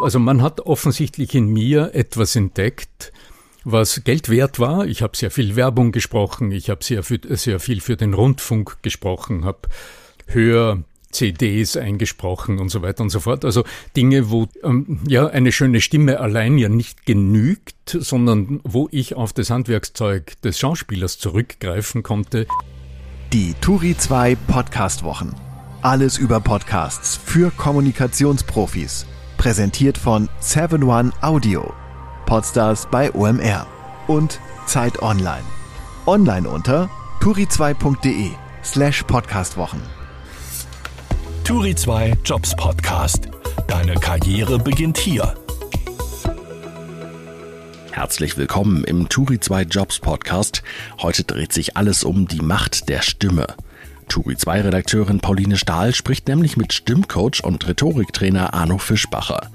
Also man hat offensichtlich in mir etwas entdeckt, was Geld wert war. Ich habe sehr viel Werbung gesprochen, ich habe sehr, sehr viel für den Rundfunk gesprochen, habe Hör CDs eingesprochen und so weiter und so fort. Also Dinge, wo ähm, ja eine schöne Stimme allein ja nicht genügt, sondern wo ich auf das Handwerkszeug des Schauspielers zurückgreifen konnte. Die Turi 2 Podcast Wochen. Alles über Podcasts für Kommunikationsprofis. Präsentiert von 7 One Audio. Podstars bei OMR und Zeit Online. Online unter turi2.de slash podcastwochen. Turi 2 Jobs Podcast. Deine Karriere beginnt hier. Herzlich willkommen im Turi 2 Jobs Podcast. Heute dreht sich alles um die Macht der Stimme. Turi 2 Redakteurin Pauline Stahl spricht nämlich mit Stimmcoach und Rhetoriktrainer Arno Fischbacher.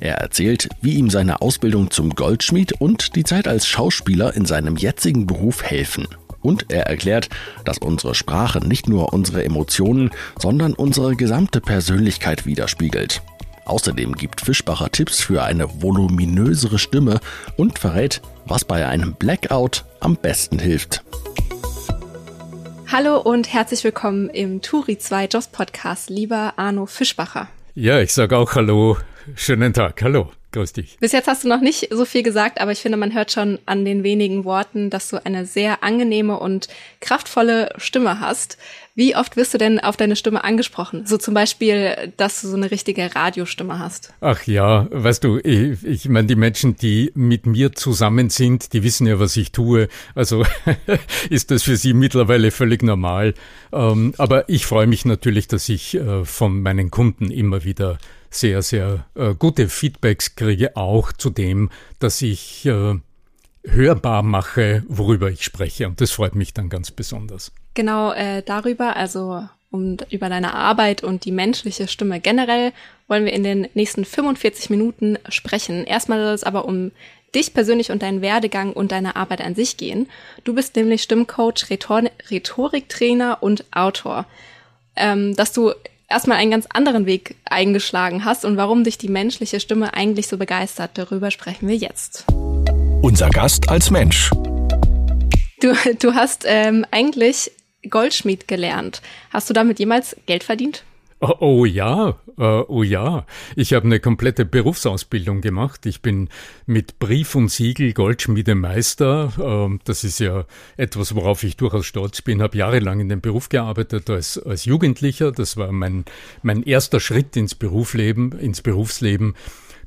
Er erzählt, wie ihm seine Ausbildung zum Goldschmied und die Zeit als Schauspieler in seinem jetzigen Beruf helfen. Und er erklärt, dass unsere Sprache nicht nur unsere Emotionen, sondern unsere gesamte Persönlichkeit widerspiegelt. Außerdem gibt Fischbacher Tipps für eine voluminösere Stimme und verrät, was bei einem Blackout am besten hilft. Hallo und herzlich willkommen im Turi 2 Jobs Podcast, lieber Arno Fischbacher. Ja, ich sage auch Hallo. Schönen Tag. Hallo. Grüß dich. Bis jetzt hast du noch nicht so viel gesagt, aber ich finde, man hört schon an den wenigen Worten, dass du eine sehr angenehme und kraftvolle Stimme hast. Wie oft wirst du denn auf deine Stimme angesprochen? So zum Beispiel, dass du so eine richtige Radiostimme hast. Ach ja, weißt du, ich, ich meine, die Menschen, die mit mir zusammen sind, die wissen ja, was ich tue. Also ist das für sie mittlerweile völlig normal. Ähm, aber ich freue mich natürlich, dass ich äh, von meinen Kunden immer wieder sehr, sehr äh, gute Feedbacks kriege, auch zu dem, dass ich äh, hörbar mache, worüber ich spreche. Und das freut mich dann ganz besonders. Genau äh, darüber, also um über deine Arbeit und die menschliche Stimme generell, wollen wir in den nächsten 45 Minuten sprechen. Erstmal soll es aber um dich persönlich und deinen Werdegang und deine Arbeit an sich gehen. Du bist nämlich Stimmcoach, Rhetor Rhetoriktrainer und Autor. Ähm, dass du erstmal einen ganz anderen Weg eingeschlagen hast und warum dich die menschliche Stimme eigentlich so begeistert. Darüber sprechen wir jetzt. Unser Gast als Mensch. Du, du hast ähm, eigentlich Goldschmied gelernt. Hast du damit jemals Geld verdient? Oh, oh ja, uh, oh ja. Ich habe eine komplette Berufsausbildung gemacht. Ich bin mit Brief und Siegel Goldschmiedemeister. Uh, das ist ja etwas, worauf ich durchaus stolz bin. Habe jahrelang in dem Beruf gearbeitet als, als Jugendlicher. Das war mein, mein erster Schritt ins Berufsleben, ins Berufsleben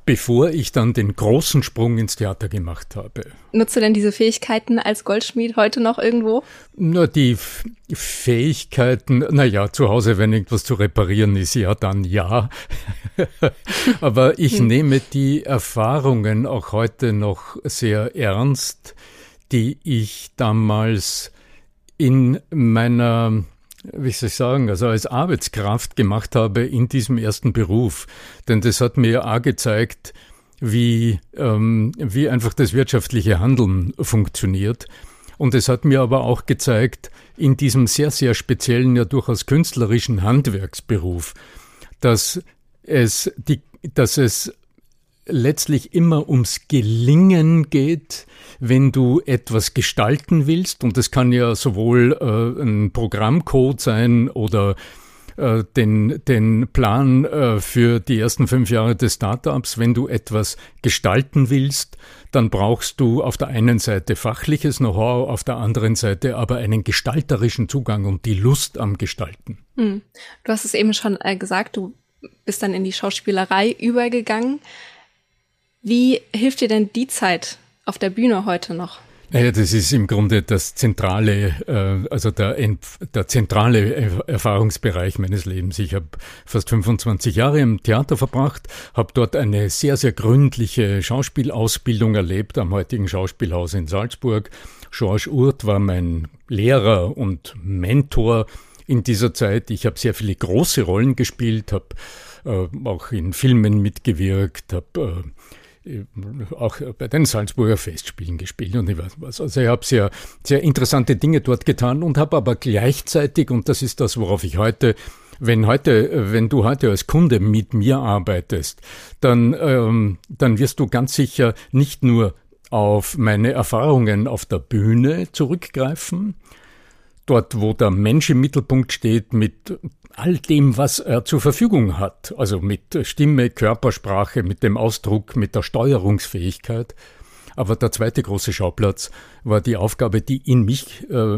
bevor ich dann den großen Sprung ins Theater gemacht habe. Nutzt du denn diese Fähigkeiten als Goldschmied heute noch irgendwo? Na, die F Fähigkeiten, na ja, zu Hause, wenn irgendwas zu reparieren ist, ja, dann ja. Aber ich hm. nehme die Erfahrungen auch heute noch sehr ernst, die ich damals in meiner wie soll ich sagen, also als Arbeitskraft gemacht habe in diesem ersten Beruf. Denn das hat mir auch gezeigt, wie, ähm, wie einfach das wirtschaftliche Handeln funktioniert. Und es hat mir aber auch gezeigt, in diesem sehr, sehr speziellen, ja durchaus künstlerischen Handwerksberuf, dass es, die, dass es letztlich immer ums Gelingen geht, wenn du etwas gestalten willst. Und das kann ja sowohl äh, ein Programmcode sein oder äh, den, den Plan äh, für die ersten fünf Jahre des Startups. Wenn du etwas gestalten willst, dann brauchst du auf der einen Seite fachliches Know-how, auf der anderen Seite aber einen gestalterischen Zugang und die Lust am Gestalten. Hm. Du hast es eben schon äh, gesagt, du bist dann in die Schauspielerei übergegangen. Wie hilft dir denn die Zeit auf der Bühne heute noch? Naja, das ist im Grunde das zentrale, äh, also der, der zentrale Erfahrungsbereich meines Lebens. Ich habe fast 25 Jahre im Theater verbracht, habe dort eine sehr, sehr gründliche Schauspielausbildung erlebt am heutigen Schauspielhaus in Salzburg. Georges Urt war mein Lehrer und Mentor in dieser Zeit. Ich habe sehr viele große Rollen gespielt, habe äh, auch in Filmen mitgewirkt, habe äh, auch bei den Salzburger Festspielen gespielt und ich weiß was. Also ich habe sehr, sehr interessante Dinge dort getan und habe aber gleichzeitig, und das ist das, worauf ich heute wenn heute, wenn du heute als Kunde mit mir arbeitest, dann, ähm, dann wirst du ganz sicher nicht nur auf meine Erfahrungen auf der Bühne zurückgreifen, dort wo der Mensch im Mittelpunkt steht mit all dem, was er zur Verfügung hat, also mit Stimme, Körpersprache, mit dem Ausdruck, mit der Steuerungsfähigkeit, aber der zweite große Schauplatz war die Aufgabe, die in mich, äh,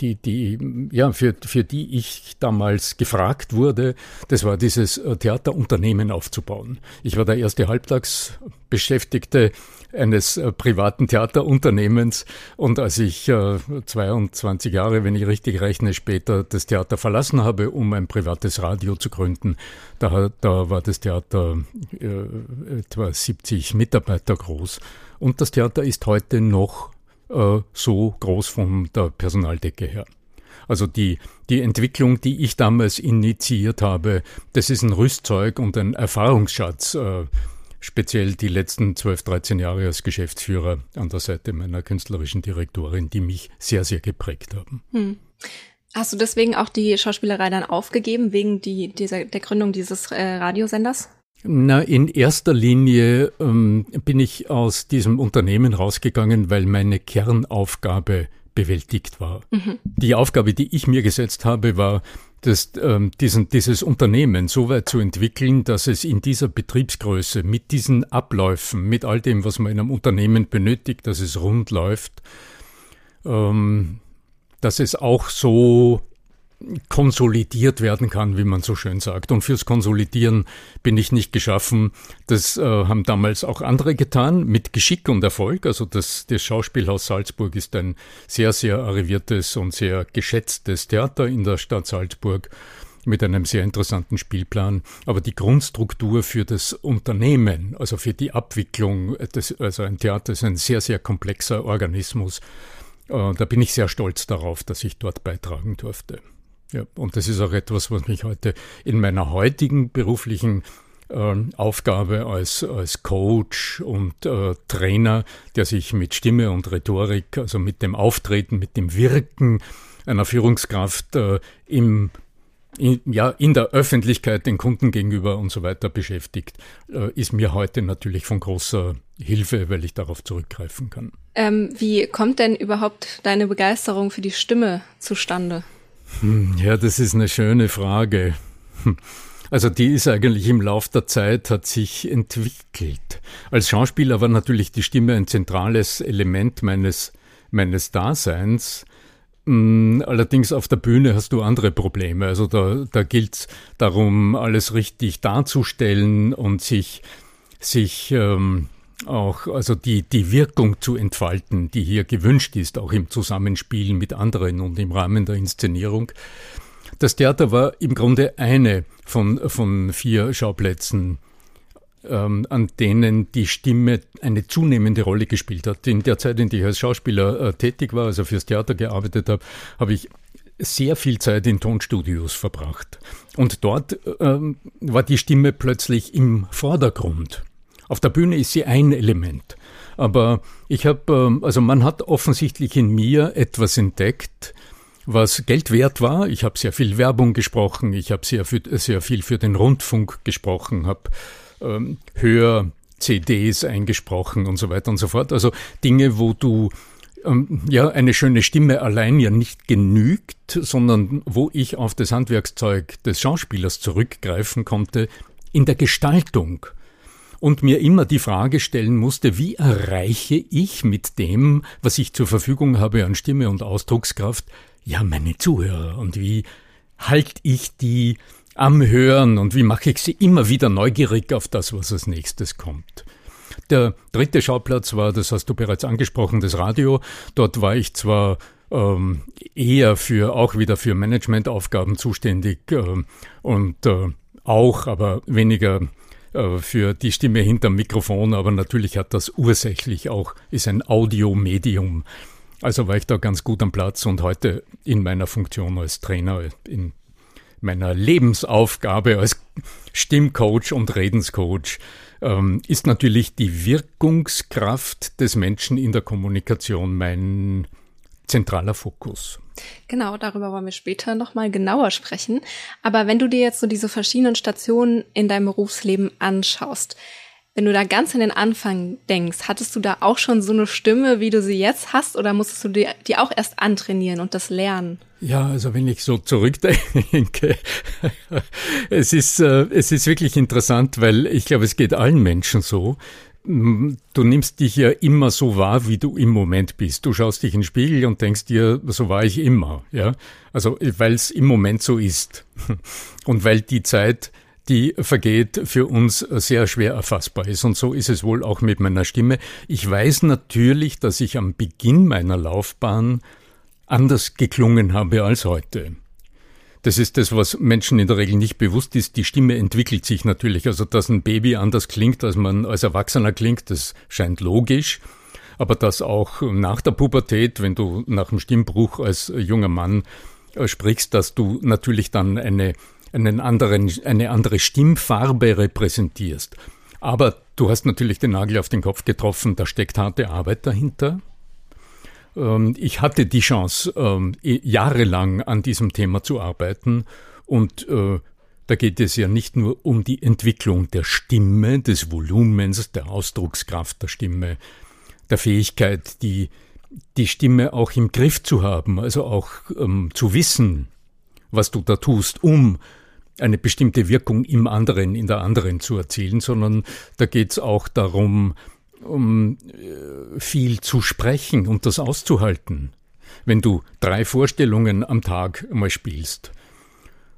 die, die, ja, für, für die ich damals gefragt wurde. Das war dieses äh, Theaterunternehmen aufzubauen. Ich war der erste Halbtagsbeschäftigte eines äh, privaten Theaterunternehmens. Und als ich äh, 22 Jahre, wenn ich richtig rechne, später das Theater verlassen habe, um ein privates Radio zu gründen, da, da war das Theater äh, etwa 70 Mitarbeiter groß. Und das Theater ist heute noch äh, so groß von der Personaldecke her. Also die, die Entwicklung, die ich damals initiiert habe, das ist ein Rüstzeug und ein Erfahrungsschatz. Äh, speziell die letzten 12, 13 Jahre als Geschäftsführer an der Seite meiner künstlerischen Direktorin, die mich sehr, sehr geprägt haben. Hm. Hast du deswegen auch die Schauspielerei dann aufgegeben, wegen die, dieser, der Gründung dieses äh, Radiosenders? Na, in erster Linie ähm, bin ich aus diesem Unternehmen rausgegangen, weil meine Kernaufgabe bewältigt war. Mhm. Die Aufgabe, die ich mir gesetzt habe, war, das, ähm, diesen, dieses Unternehmen so weit zu entwickeln, dass es in dieser Betriebsgröße, mit diesen Abläufen, mit all dem, was man in einem Unternehmen benötigt, dass es rund läuft, ähm, dass es auch so konsolidiert werden kann, wie man so schön sagt. Und fürs Konsolidieren bin ich nicht geschaffen. Das äh, haben damals auch andere getan, mit Geschick und Erfolg. Also das, das Schauspielhaus Salzburg ist ein sehr, sehr arriviertes und sehr geschätztes Theater in der Stadt Salzburg mit einem sehr interessanten Spielplan. Aber die Grundstruktur für das Unternehmen, also für die Abwicklung, das, also ein Theater ist ein sehr, sehr komplexer Organismus. Äh, da bin ich sehr stolz darauf, dass ich dort beitragen durfte. Ja, und das ist auch etwas, was mich heute in meiner heutigen beruflichen äh, Aufgabe als, als Coach und äh, Trainer, der sich mit Stimme und Rhetorik, also mit dem Auftreten, mit dem Wirken einer Führungskraft äh, im in, ja, in der Öffentlichkeit den Kunden gegenüber und so weiter beschäftigt, äh, ist mir heute natürlich von großer Hilfe, weil ich darauf zurückgreifen kann. Ähm, wie kommt denn überhaupt deine Begeisterung für die Stimme zustande? Hm, ja, das ist eine schöne Frage. Hm. Also die ist eigentlich im Lauf der Zeit hat sich entwickelt. Als Schauspieler war natürlich die Stimme ein zentrales Element meines, meines Daseins. Hm, allerdings auf der Bühne hast du andere Probleme. Also da, da gilt es darum, alles richtig darzustellen und sich, sich ähm, auch also die, die Wirkung zu entfalten, die hier gewünscht ist, auch im Zusammenspiel mit anderen und im Rahmen der Inszenierung. Das Theater war im Grunde eine von, von vier Schauplätzen, ähm, an denen die Stimme eine zunehmende Rolle gespielt hat. In der Zeit, in der ich als Schauspieler äh, tätig war, also fürs Theater gearbeitet habe, habe ich sehr viel Zeit in Tonstudios verbracht. Und dort ähm, war die Stimme plötzlich im Vordergrund. Auf der Bühne ist sie ein Element. Aber ich habe, ähm, also man hat offensichtlich in mir etwas entdeckt, was Geld wert war. Ich habe sehr viel Werbung gesprochen, ich habe sehr, sehr viel für den Rundfunk gesprochen, habe ähm, Hör CDs eingesprochen und so weiter und so fort. Also Dinge, wo du ähm, ja eine schöne Stimme allein ja nicht genügt, sondern wo ich auf das Handwerkszeug des Schauspielers zurückgreifen konnte in der Gestaltung und mir immer die Frage stellen musste, wie erreiche ich mit dem, was ich zur Verfügung habe an Stimme und Ausdruckskraft, ja, meine Zuhörer und wie halte ich die am Hören und wie mache ich sie immer wieder neugierig auf das, was als nächstes kommt. Der dritte Schauplatz war, das hast du bereits angesprochen, das Radio. Dort war ich zwar ähm, eher für auch wieder für Managementaufgaben zuständig äh, und äh, auch, aber weniger für die Stimme hinterm Mikrofon, aber natürlich hat das ursächlich auch, ist ein Audiomedium. Also war ich da ganz gut am Platz und heute in meiner Funktion als Trainer, in meiner Lebensaufgabe als Stimmcoach und Redenscoach ähm, ist natürlich die Wirkungskraft des Menschen in der Kommunikation mein zentraler Fokus. Genau, darüber wollen wir später nochmal genauer sprechen. Aber wenn du dir jetzt so diese verschiedenen Stationen in deinem Berufsleben anschaust, wenn du da ganz an den Anfang denkst, hattest du da auch schon so eine Stimme, wie du sie jetzt hast, oder musstest du die, die auch erst antrainieren und das lernen? Ja, also wenn ich so zurückdenke, es ist, äh, es ist wirklich interessant, weil ich glaube, es geht allen Menschen so. Du nimmst dich ja immer so wahr, wie du im Moment bist. Du schaust dich in den Spiegel und denkst dir, so war ich immer, ja. Also, weil es im Moment so ist. Und weil die Zeit die vergeht, für uns sehr schwer erfassbar ist. Und so ist es wohl auch mit meiner Stimme. Ich weiß natürlich, dass ich am Beginn meiner Laufbahn anders geklungen habe als heute. Das ist das, was Menschen in der Regel nicht bewusst ist. Die Stimme entwickelt sich natürlich. Also, dass ein Baby anders klingt, als man als Erwachsener klingt, das scheint logisch. Aber dass auch nach der Pubertät, wenn du nach dem Stimmbruch als junger Mann äh, sprichst, dass du natürlich dann eine einen anderen, eine andere Stimmfarbe repräsentierst. Aber du hast natürlich den Nagel auf den Kopf getroffen, da steckt harte Arbeit dahinter. Ähm, ich hatte die Chance, ähm, jahrelang an diesem Thema zu arbeiten und äh, da geht es ja nicht nur um die Entwicklung der Stimme, des Volumens, der Ausdruckskraft der Stimme, der Fähigkeit, die, die Stimme auch im Griff zu haben, also auch ähm, zu wissen, was du da tust, um eine bestimmte Wirkung im anderen, in der anderen zu erzielen, sondern da geht es auch darum, um äh, viel zu sprechen und das auszuhalten. Wenn du drei Vorstellungen am Tag mal spielst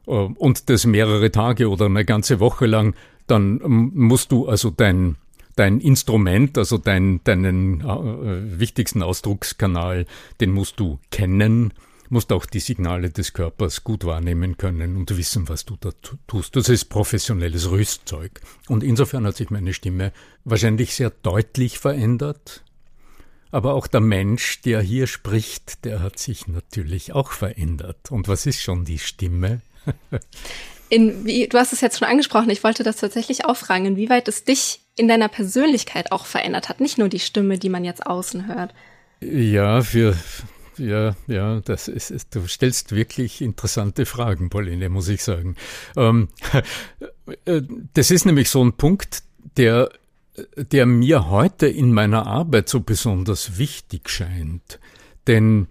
äh, und das mehrere Tage oder eine ganze Woche lang, dann ähm, musst du also dein dein Instrument, also dein, deinen äh, wichtigsten Ausdruckskanal, den musst du kennen musst auch die Signale des Körpers gut wahrnehmen können und wissen, was du da tust. Das ist professionelles Rüstzeug. Und insofern hat sich meine Stimme wahrscheinlich sehr deutlich verändert. Aber auch der Mensch, der hier spricht, der hat sich natürlich auch verändert. Und was ist schon die Stimme? In, wie, du hast es jetzt schon angesprochen, ich wollte das tatsächlich auch fragen, inwieweit es dich in deiner Persönlichkeit auch verändert hat, nicht nur die Stimme, die man jetzt außen hört. Ja, für ja, ja, das ist, ist, du stellst wirklich interessante Fragen, Pauline, muss ich sagen. Ähm, äh, das ist nämlich so ein Punkt, der, der mir heute in meiner Arbeit so besonders wichtig scheint. Denn,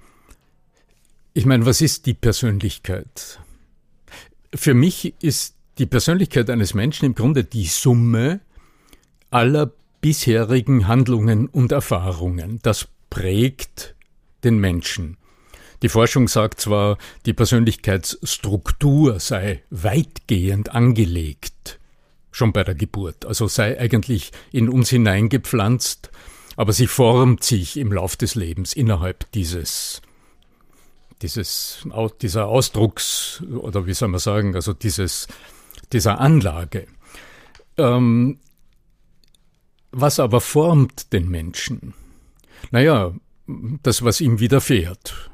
ich meine, was ist die Persönlichkeit? Für mich ist die Persönlichkeit eines Menschen im Grunde die Summe aller bisherigen Handlungen und Erfahrungen. Das prägt den Menschen. Die Forschung sagt zwar, die Persönlichkeitsstruktur sei weitgehend angelegt, schon bei der Geburt, also sei eigentlich in uns hineingepflanzt, aber sie formt sich im Lauf des Lebens innerhalb dieses, dieses, dieser Ausdrucks, oder wie soll man sagen, also dieses, dieser Anlage. Ähm, was aber formt den Menschen? Naja, das, was ihm widerfährt.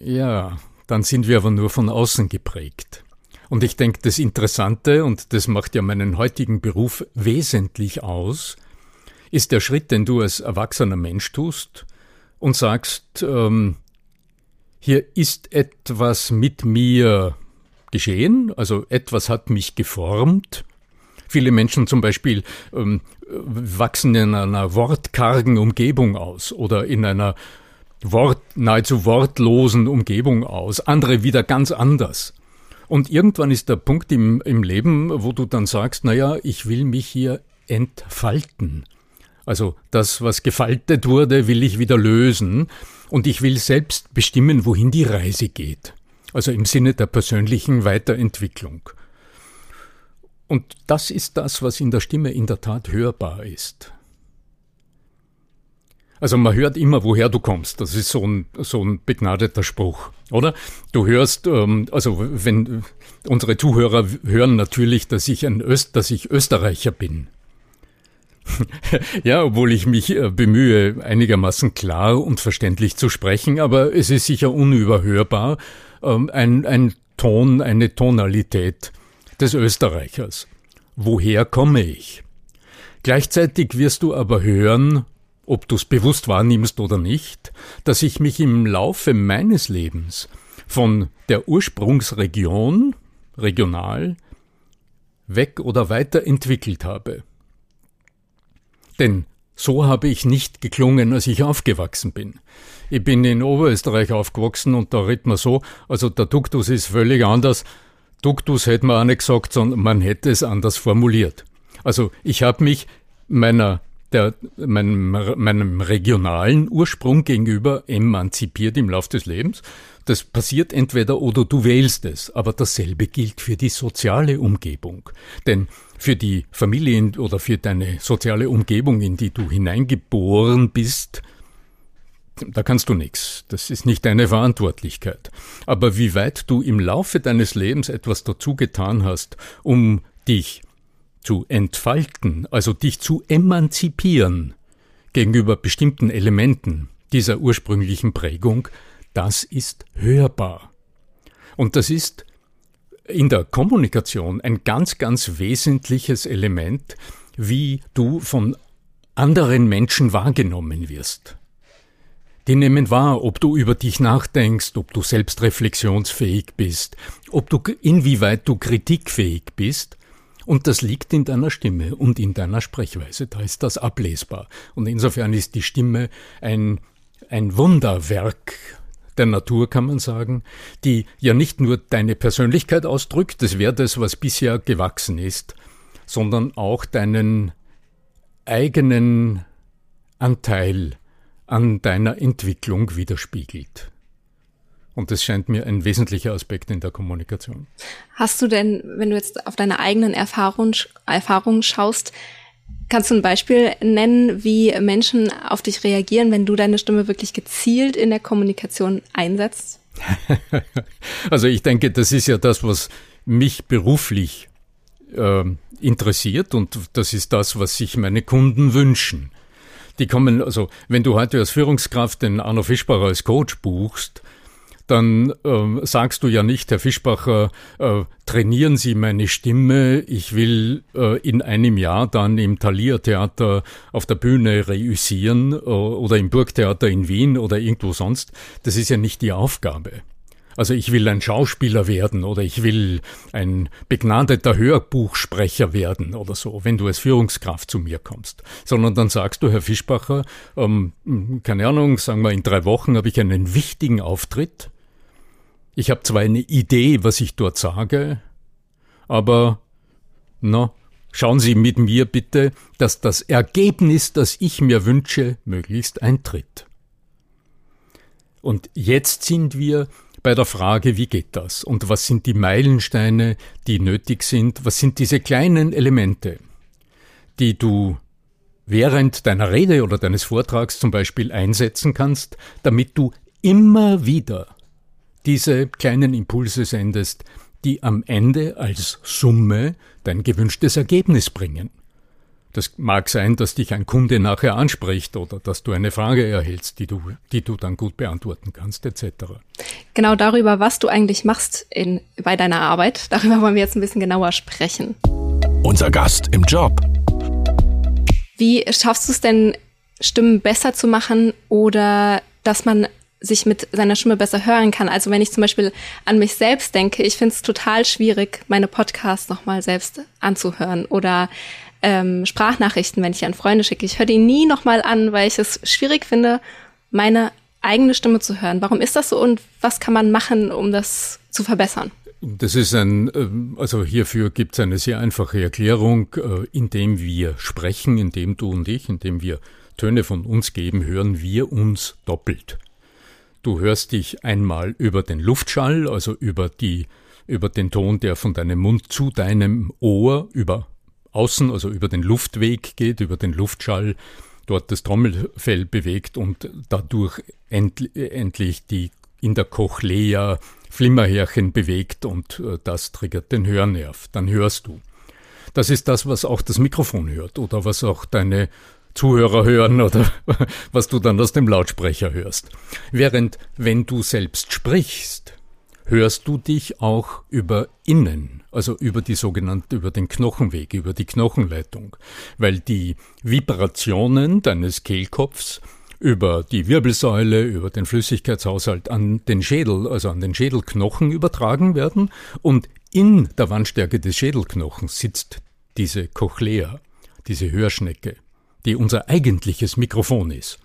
Ja, dann sind wir aber nur von außen geprägt. Und ich denke, das Interessante, und das macht ja meinen heutigen Beruf wesentlich aus, ist der Schritt, den du als erwachsener Mensch tust und sagst, ähm, hier ist etwas mit mir geschehen, also etwas hat mich geformt, Viele Menschen zum Beispiel ähm, wachsen in einer wortkargen Umgebung aus oder in einer Wort, nahezu wortlosen Umgebung aus, andere wieder ganz anders. Und irgendwann ist der Punkt im, im Leben, wo du dann sagst, naja, ich will mich hier entfalten. Also das, was gefaltet wurde, will ich wieder lösen und ich will selbst bestimmen, wohin die Reise geht. Also im Sinne der persönlichen Weiterentwicklung. Und das ist das, was in der Stimme in der Tat hörbar ist. Also man hört immer, woher du kommst. Das ist so ein, so ein begnadeter Spruch, oder? Du hörst, ähm, also wenn unsere Zuhörer hören natürlich, dass ich ein Öst, dass ich Österreicher bin. ja, obwohl ich mich äh, bemühe, einigermaßen klar und verständlich zu sprechen, aber es ist sicher unüberhörbar, ähm, ein, ein Ton, eine Tonalität, des Österreichers. Woher komme ich? Gleichzeitig wirst du aber hören, ob du es bewusst wahrnimmst oder nicht, dass ich mich im Laufe meines Lebens von der Ursprungsregion, regional, weg oder weiterentwickelt habe. Denn so habe ich nicht geklungen, als ich aufgewachsen bin. Ich bin in Oberösterreich aufgewachsen und da redet man so, also der Duktus ist völlig anders. Duktus hätte man auch nicht gesagt, sondern man hätte es anders formuliert. Also ich habe mich meiner der, meinem, meinem regionalen Ursprung gegenüber emanzipiert im Lauf des Lebens. Das passiert entweder oder du wählst es, aber dasselbe gilt für die soziale Umgebung. Denn für die Familie oder für deine soziale Umgebung, in die du hineingeboren bist, da kannst du nichts. Das ist nicht deine Verantwortlichkeit. Aber wie weit du im Laufe deines Lebens etwas dazu getan hast, um dich zu entfalten, also dich zu emanzipieren gegenüber bestimmten Elementen dieser ursprünglichen Prägung, das ist hörbar. Und das ist in der Kommunikation ein ganz, ganz wesentliches Element, wie du von anderen Menschen wahrgenommen wirst. Die nehmen wahr, ob du über dich nachdenkst, ob du selbstreflexionsfähig bist, ob du inwieweit du kritikfähig bist. Und das liegt in deiner Stimme und in deiner Sprechweise. Da ist das ablesbar. Und insofern ist die Stimme ein, ein Wunderwerk der Natur, kann man sagen, die ja nicht nur deine Persönlichkeit ausdrückt, das wäre das, was bisher gewachsen ist, sondern auch deinen eigenen Anteil an deiner Entwicklung widerspiegelt. Und das scheint mir ein wesentlicher Aspekt in der Kommunikation. Hast du denn, wenn du jetzt auf deine eigenen Erfahrungen, Erfahrungen schaust, kannst du ein Beispiel nennen, wie Menschen auf dich reagieren, wenn du deine Stimme wirklich gezielt in der Kommunikation einsetzt? also ich denke, das ist ja das, was mich beruflich äh, interessiert und das ist das, was sich meine Kunden wünschen. Die kommen, also wenn du heute als Führungskraft den Arno Fischbacher als Coach buchst, dann äh, sagst du ja nicht, Herr Fischbacher, äh, trainieren Sie meine Stimme, ich will äh, in einem Jahr dann im Thalia Theater auf der Bühne reüssieren äh, oder im Burgtheater in Wien oder irgendwo sonst. Das ist ja nicht die Aufgabe. Also ich will ein Schauspieler werden oder ich will ein begnadeter Hörbuchsprecher werden oder so, wenn du als Führungskraft zu mir kommst. Sondern dann sagst du, Herr Fischbacher, ähm, keine Ahnung, sagen wir in drei Wochen habe ich einen wichtigen Auftritt. Ich habe zwar eine Idee, was ich dort sage, aber na, schauen Sie mit mir bitte, dass das Ergebnis, das ich mir wünsche, möglichst eintritt. Und jetzt sind wir bei der Frage, wie geht das und was sind die Meilensteine, die nötig sind, was sind diese kleinen Elemente, die du während deiner Rede oder deines Vortrags zum Beispiel einsetzen kannst, damit du immer wieder diese kleinen Impulse sendest, die am Ende als Summe dein gewünschtes Ergebnis bringen. Das mag sein, dass dich ein Kunde nachher anspricht oder dass du eine Frage erhältst, die du, die du dann gut beantworten kannst, etc. Genau darüber, was du eigentlich machst in, bei deiner Arbeit, darüber wollen wir jetzt ein bisschen genauer sprechen. Unser Gast im Job. Wie schaffst du es denn, Stimmen besser zu machen oder dass man sich mit seiner Stimme besser hören kann. Also wenn ich zum Beispiel an mich selbst denke, ich finde es total schwierig, meine Podcasts nochmal selbst anzuhören oder ähm, Sprachnachrichten, wenn ich an Freunde schicke. Ich höre die nie nochmal an, weil ich es schwierig finde, meine eigene Stimme zu hören. Warum ist das so und was kann man machen, um das zu verbessern? Das ist ein, ähm, also hierfür gibt es eine sehr einfache Erklärung, äh, indem wir sprechen, indem du und ich, indem wir Töne von uns geben, hören wir uns doppelt. Du hörst dich einmal über den Luftschall, also über die, über den Ton, der von deinem Mund zu deinem Ohr über außen, also über den Luftweg geht, über den Luftschall, dort das Trommelfell bewegt und dadurch end, endlich die in der Cochlea Flimmerhärchen bewegt und äh, das triggert den Hörnerv. Dann hörst du. Das ist das, was auch das Mikrofon hört oder was auch deine Zuhörer hören oder was du dann aus dem Lautsprecher hörst. Während wenn du selbst sprichst, hörst du dich auch über innen, also über die sogenannte, über den Knochenweg, über die Knochenleitung, weil die Vibrationen deines Kehlkopfs über die Wirbelsäule, über den Flüssigkeitshaushalt an den Schädel, also an den Schädelknochen übertragen werden und in der Wandstärke des Schädelknochens sitzt diese Cochlea, diese Hörschnecke, die unser eigentliches Mikrofon ist.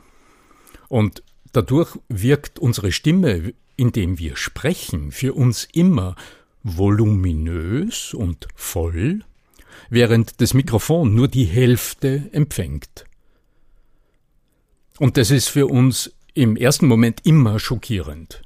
Und dadurch wirkt unsere Stimme, indem wir sprechen, für uns immer voluminös und voll, während das Mikrofon nur die Hälfte empfängt. Und das ist für uns im ersten Moment immer schockierend.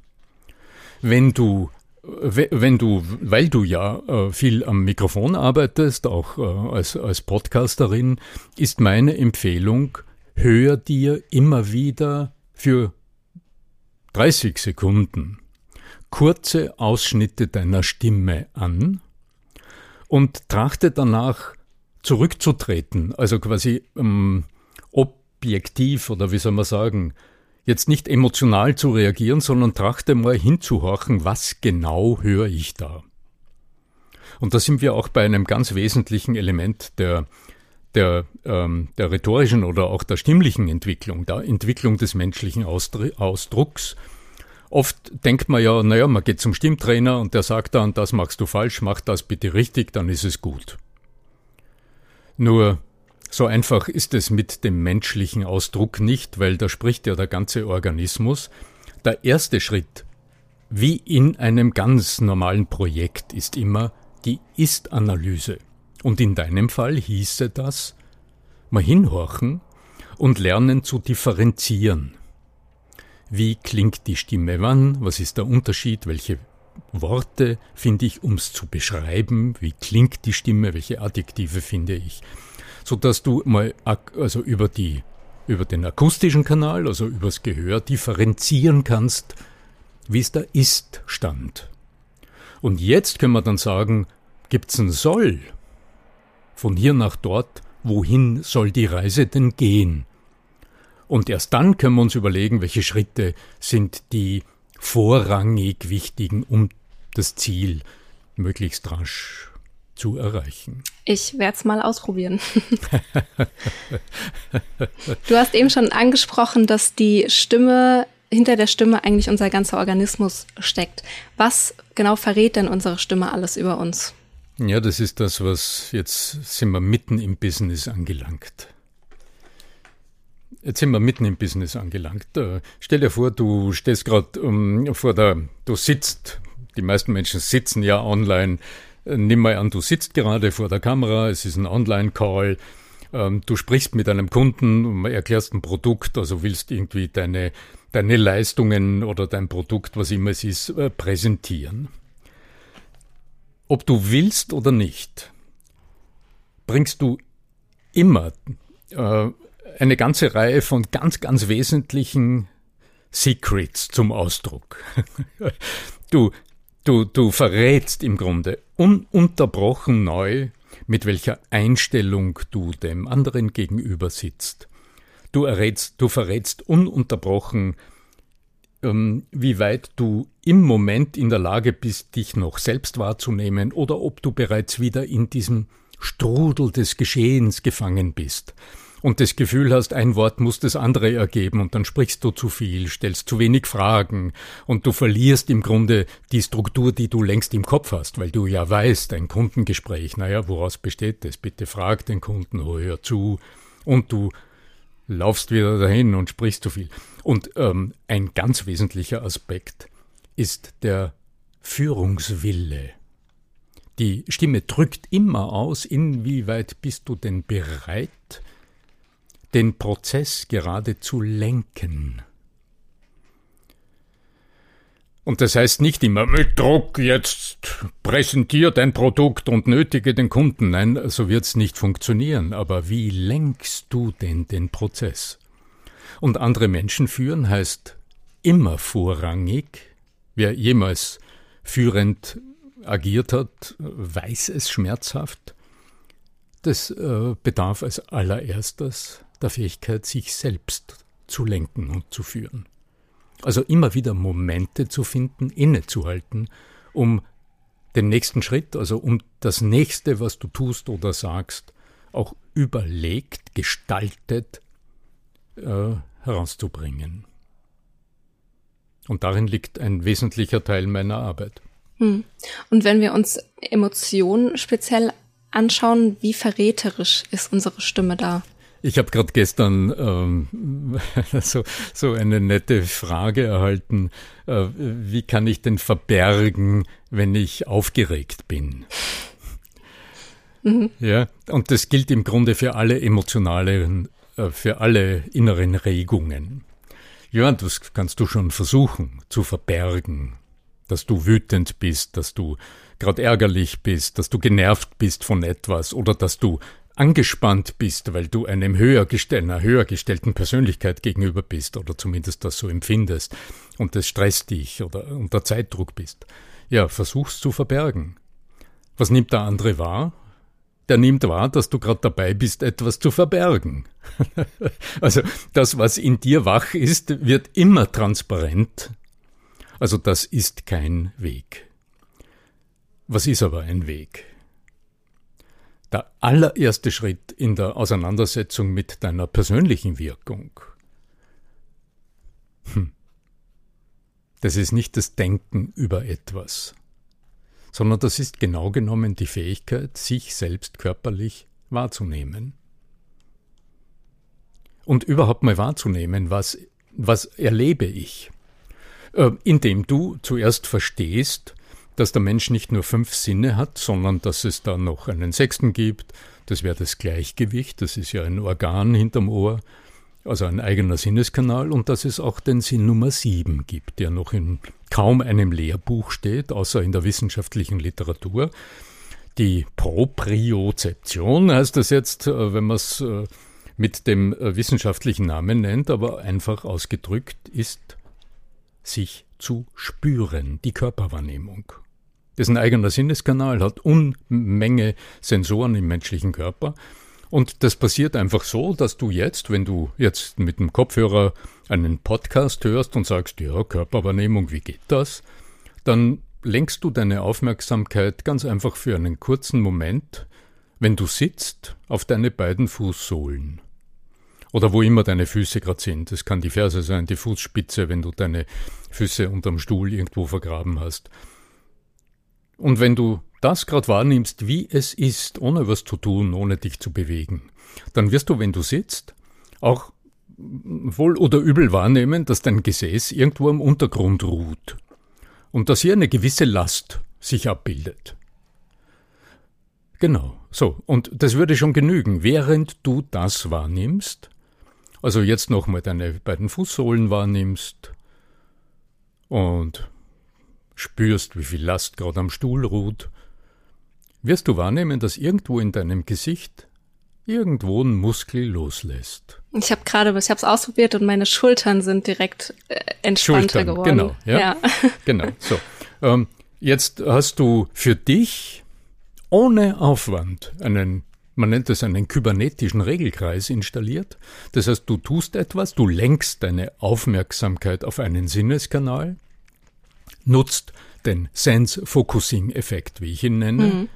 Wenn du wenn du, weil du ja äh, viel am Mikrofon arbeitest, auch äh, als, als Podcasterin, ist meine Empfehlung, hör dir immer wieder für 30 Sekunden kurze Ausschnitte deiner Stimme an und trachte danach zurückzutreten, also quasi ähm, objektiv oder wie soll man sagen, jetzt nicht emotional zu reagieren, sondern trachte mal hinzuhorchen, was genau höre ich da. Und da sind wir auch bei einem ganz wesentlichen Element der, der, ähm, der rhetorischen oder auch der stimmlichen Entwicklung, der Entwicklung des menschlichen Ausdrucks. Oft denkt man ja, naja, man geht zum Stimmtrainer und der sagt dann, das machst du falsch, mach das bitte richtig, dann ist es gut. Nur so einfach ist es mit dem menschlichen Ausdruck nicht, weil da spricht ja der ganze Organismus. Der erste Schritt, wie in einem ganz normalen Projekt, ist immer die Ist-Analyse. Und in deinem Fall hieße das, mal hinhorchen und lernen zu differenzieren. Wie klingt die Stimme wann? Was ist der Unterschied? Welche Worte finde ich, um es zu beschreiben? Wie klingt die Stimme? Welche Adjektive finde ich? so dass du mal also über die über den akustischen Kanal, also übers Gehör, differenzieren kannst, wie es da ist stand. Und jetzt können wir dann sagen, gibt's ein Soll? Von hier nach dort, wohin soll die Reise denn gehen? Und erst dann können wir uns überlegen, welche Schritte sind die vorrangig wichtigen, um das Ziel möglichst rasch zu erreichen. Ich werde es mal ausprobieren. du hast eben schon angesprochen, dass die Stimme hinter der Stimme eigentlich unser ganzer Organismus steckt. Was genau verrät denn unsere Stimme alles über uns? Ja, das ist das, was jetzt sind wir mitten im Business angelangt. Jetzt sind wir mitten im Business angelangt. Äh, stell dir vor, du stehst gerade um, vor der, du sitzt, die meisten Menschen sitzen ja online Nimm mal an, du sitzt gerade vor der Kamera, es ist ein Online-Call, ähm, du sprichst mit einem Kunden, erklärst ein Produkt, also willst irgendwie deine, deine Leistungen oder dein Produkt, was immer es ist, äh, präsentieren. Ob du willst oder nicht, bringst du immer äh, eine ganze Reihe von ganz, ganz wesentlichen Secrets zum Ausdruck. du Du, du verrätst im Grunde ununterbrochen neu, mit welcher Einstellung du dem anderen gegenüber sitzt. Du, errätst, du verrätst ununterbrochen, ähm, wie weit du im Moment in der Lage bist, dich noch selbst wahrzunehmen oder ob du bereits wieder in diesem Strudel des Geschehens gefangen bist und das Gefühl hast, ein Wort muss das andere ergeben und dann sprichst du zu viel, stellst zu wenig Fragen und du verlierst im Grunde die Struktur, die du längst im Kopf hast, weil du ja weißt, ein Kundengespräch, naja, woraus besteht das? Bitte frag den Kunden, oh, hör zu und du laufst wieder dahin und sprichst zu viel. Und ähm, ein ganz wesentlicher Aspekt ist der Führungswille. Die Stimme drückt immer aus, inwieweit bist du denn bereit, den Prozess gerade zu lenken. Und das heißt nicht immer mit Druck jetzt präsentier dein Produkt und nötige den Kunden. Nein, so wird's nicht funktionieren. Aber wie lenkst du denn den Prozess? Und andere Menschen führen heißt immer vorrangig. Wer jemals führend agiert hat, weiß es schmerzhaft. Das äh, bedarf als allererstes der Fähigkeit, sich selbst zu lenken und zu führen. Also immer wieder Momente zu finden, innezuhalten, um den nächsten Schritt, also um das nächste, was du tust oder sagst, auch überlegt, gestaltet äh, herauszubringen. Und darin liegt ein wesentlicher Teil meiner Arbeit. Hm. Und wenn wir uns Emotionen speziell anschauen, wie verräterisch ist unsere Stimme da? Ich habe gerade gestern ähm, so, so eine nette Frage erhalten, äh, wie kann ich denn verbergen, wenn ich aufgeregt bin? Mhm. Ja, und das gilt im Grunde für alle emotionalen, äh, für alle inneren Regungen. Ja, das kannst du schon versuchen zu verbergen, dass du wütend bist, dass du gerade ärgerlich bist, dass du genervt bist von etwas oder dass du angespannt bist, weil du einem höher gestellten, einer höher gestellten Persönlichkeit gegenüber bist oder zumindest das so empfindest und das stresst dich oder unter Zeitdruck bist. Ja, versuch's zu verbergen. Was nimmt der andere wahr? Der nimmt wahr, dass du gerade dabei bist, etwas zu verbergen. also das, was in dir wach ist, wird immer transparent. Also das ist kein Weg. Was ist aber ein Weg? Der allererste Schritt in der Auseinandersetzung mit deiner persönlichen Wirkung. Hm. Das ist nicht das Denken über etwas, sondern das ist genau genommen die Fähigkeit, sich selbst körperlich wahrzunehmen. Und überhaupt mal wahrzunehmen, was, was erlebe ich, äh, indem du zuerst verstehst, dass der Mensch nicht nur fünf Sinne hat, sondern dass es da noch einen sechsten gibt. Das wäre das Gleichgewicht, das ist ja ein Organ hinterm Ohr, also ein eigener Sinneskanal, und dass es auch den Sinn Nummer sieben gibt, der noch in kaum einem Lehrbuch steht, außer in der wissenschaftlichen Literatur. Die Propriozeption heißt das jetzt, äh, wenn man es äh, mit dem äh, wissenschaftlichen Namen nennt, aber einfach ausgedrückt ist, sich zu spüren, die Körperwahrnehmung. Das ist ein eigener Sinneskanal, hat Unmenge Sensoren im menschlichen Körper. Und das passiert einfach so, dass du jetzt, wenn du jetzt mit dem Kopfhörer einen Podcast hörst und sagst, ja, Körperwahrnehmung, wie geht das? Dann lenkst du deine Aufmerksamkeit ganz einfach für einen kurzen Moment, wenn du sitzt, auf deine beiden Fußsohlen. Oder wo immer deine Füße gerade sind. Es kann die Ferse sein, die Fußspitze, wenn du deine Füße unterm Stuhl irgendwo vergraben hast. Und wenn du das gerade wahrnimmst, wie es ist, ohne was zu tun, ohne dich zu bewegen, dann wirst du, wenn du sitzt, auch wohl oder übel wahrnehmen, dass dein Gesäß irgendwo am Untergrund ruht und dass hier eine gewisse Last sich abbildet. Genau, so, und das würde schon genügen, während du das wahrnimmst, also jetzt nochmal deine beiden Fußsohlen wahrnimmst und spürst, wie viel Last gerade am Stuhl ruht, wirst du wahrnehmen, dass irgendwo in deinem Gesicht irgendwo ein Muskel loslässt. Ich habe gerade, ich habe es ausprobiert und meine Schultern sind direkt äh, entspannter Schultern, geworden. Genau, ja, ja. genau. So, ähm, jetzt hast du für dich ohne Aufwand einen man nennt es einen kybernetischen Regelkreis installiert. Das heißt, du tust etwas, du lenkst deine Aufmerksamkeit auf einen Sinneskanal nutzt den Sense-Focusing-Effekt, wie ich ihn nenne. Mhm.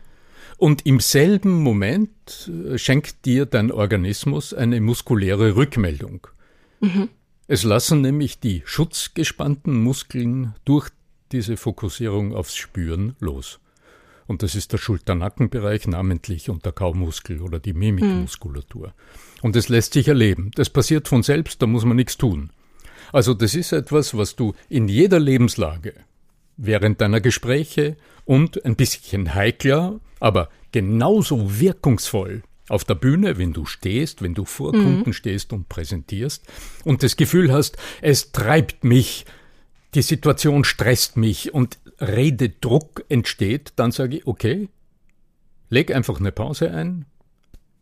Und im selben Moment äh, schenkt dir dein Organismus eine muskuläre Rückmeldung. Mhm. Es lassen nämlich die schutzgespannten Muskeln durch diese Fokussierung aufs Spüren los. Und das ist der Schulternackenbereich namentlich und der Kaumuskel oder die Mimikmuskulatur. Mhm. Und es lässt sich erleben. Das passiert von selbst, da muss man nichts tun. Also das ist etwas, was du in jeder Lebenslage während deiner Gespräche und ein bisschen heikler, aber genauso wirkungsvoll auf der Bühne, wenn du stehst, wenn du vor mhm. Kunden stehst und präsentierst und das Gefühl hast, es treibt mich, die Situation stresst mich und Rededruck entsteht, dann sage ich, okay, leg einfach eine Pause ein,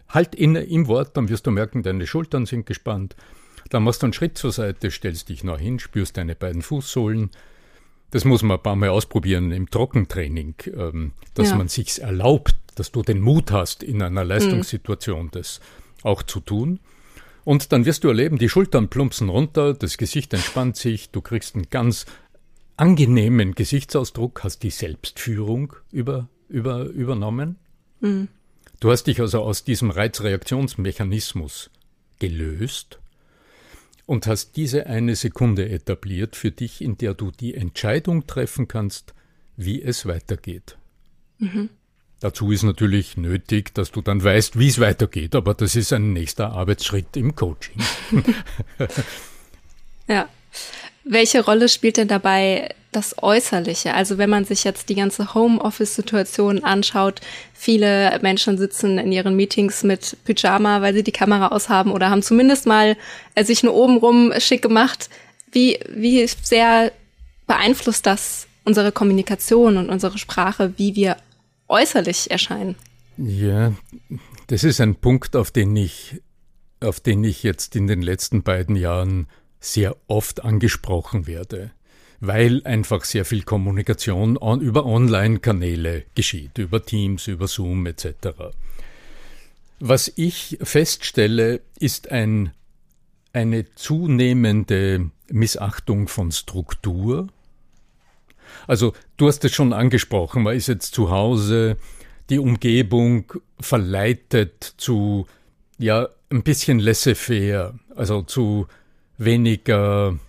halt inne im Wort, dann wirst du merken, deine Schultern sind gespannt. Dann machst du einen Schritt zur Seite, stellst dich noch hin, spürst deine beiden Fußsohlen, das muss man ein paar Mal ausprobieren im Trockentraining, ähm, dass ja. man sich's erlaubt, dass du den Mut hast, in einer Leistungssituation mhm. das auch zu tun. Und dann wirst du erleben, die Schultern plumpsen runter, das Gesicht entspannt sich, du kriegst einen ganz angenehmen Gesichtsausdruck, hast die Selbstführung über, über, übernommen. Mhm. Du hast dich also aus diesem Reizreaktionsmechanismus gelöst und hast diese eine Sekunde etabliert für dich, in der du die Entscheidung treffen kannst, wie es weitergeht. Mhm. Dazu ist natürlich nötig, dass du dann weißt, wie es weitergeht, aber das ist ein nächster Arbeitsschritt im Coaching. ja. Welche Rolle spielt denn dabei das Äußerliche? Also wenn man sich jetzt die ganze Homeoffice-Situation anschaut, viele Menschen sitzen in ihren Meetings mit Pyjama, weil sie die Kamera aushaben oder haben zumindest mal äh, sich nur obenrum schick gemacht. Wie, wie sehr beeinflusst das unsere Kommunikation und unsere Sprache, wie wir äußerlich erscheinen? Ja, das ist ein Punkt, auf den ich, auf den ich jetzt in den letzten beiden Jahren sehr oft angesprochen werde, weil einfach sehr viel Kommunikation on, über Online-Kanäle geschieht, über Teams, über Zoom etc. Was ich feststelle, ist ein, eine zunehmende Missachtung von Struktur. Also du hast es schon angesprochen, man ist jetzt zu Hause, die Umgebung verleitet zu ja ein bisschen laissez-faire, also zu weniger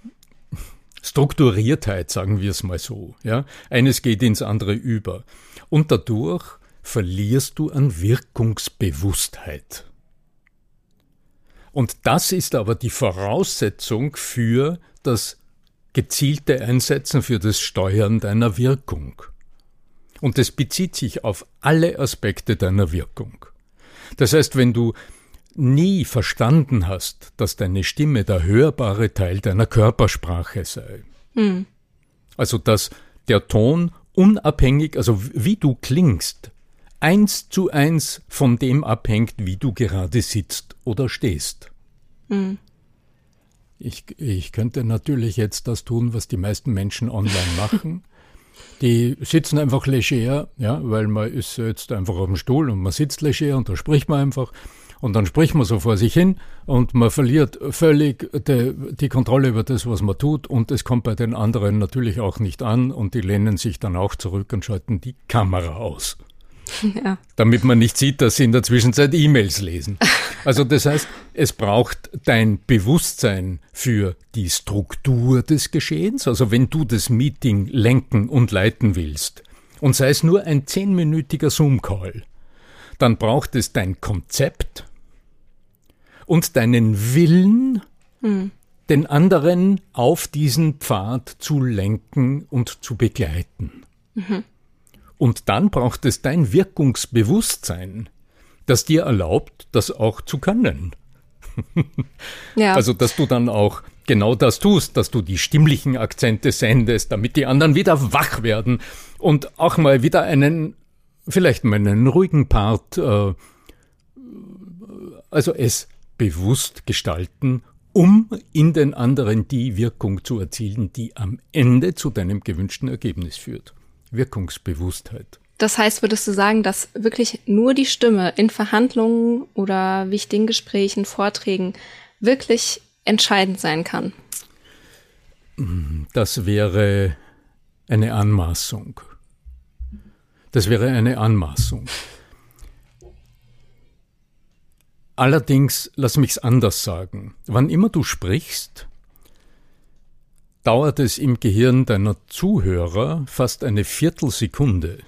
Strukturiertheit, sagen wir es mal so. Ja? Eines geht ins andere über. Und dadurch verlierst du an Wirkungsbewusstheit. Und das ist aber die Voraussetzung für das gezielte Einsetzen, für das Steuern deiner Wirkung. Und es bezieht sich auf alle Aspekte deiner Wirkung. Das heißt, wenn du nie verstanden hast, dass deine Stimme der hörbare Teil deiner Körpersprache sei. Hm. Also dass der Ton unabhängig, also wie du klingst, eins zu eins von dem abhängt, wie du gerade sitzt oder stehst. Hm. Ich, ich könnte natürlich jetzt das tun, was die meisten Menschen online machen. Die sitzen einfach leger, ja, weil man ist jetzt einfach auf dem Stuhl und man sitzt leger und da spricht man einfach. Und dann spricht man so vor sich hin und man verliert völlig die, die, Kontrolle über das, was man tut. Und es kommt bei den anderen natürlich auch nicht an und die lehnen sich dann auch zurück und schalten die Kamera aus. Ja. Damit man nicht sieht, dass sie in der Zwischenzeit E-Mails lesen. Also das heißt, es braucht dein Bewusstsein für die Struktur des Geschehens. Also wenn du das Meeting lenken und leiten willst, und sei es nur ein zehnminütiger Zoom-Call, dann braucht es dein Konzept, und deinen Willen, hm. den anderen auf diesen Pfad zu lenken und zu begleiten. Mhm. Und dann braucht es dein Wirkungsbewusstsein, das dir erlaubt, das auch zu können. ja. Also, dass du dann auch genau das tust, dass du die stimmlichen Akzente sendest, damit die anderen wieder wach werden und auch mal wieder einen, vielleicht mal einen ruhigen Part, äh, also es bewusst gestalten, um in den anderen die Wirkung zu erzielen, die am Ende zu deinem gewünschten Ergebnis führt. Wirkungsbewusstheit. Das heißt, würdest du sagen, dass wirklich nur die Stimme in Verhandlungen oder wichtigen Gesprächen, Vorträgen wirklich entscheidend sein kann? Das wäre eine Anmaßung. Das wäre eine Anmaßung. Allerdings, lass mich's anders sagen. Wann immer du sprichst, dauert es im Gehirn deiner Zuhörer fast eine Viertelsekunde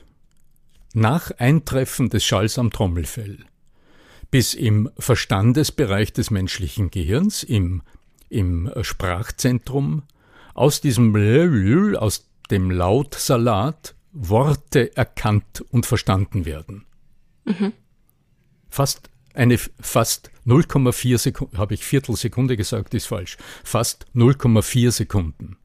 nach Eintreffen des Schalls am Trommelfell, bis im Verstandesbereich des menschlichen Gehirns, im, im Sprachzentrum, aus diesem aus dem Lautsalat Worte erkannt und verstanden werden. Mhm. Fast eine fast 0,4 Sekunden, habe ich Viertelsekunde gesagt, ist falsch, fast 0,4 Sekunden.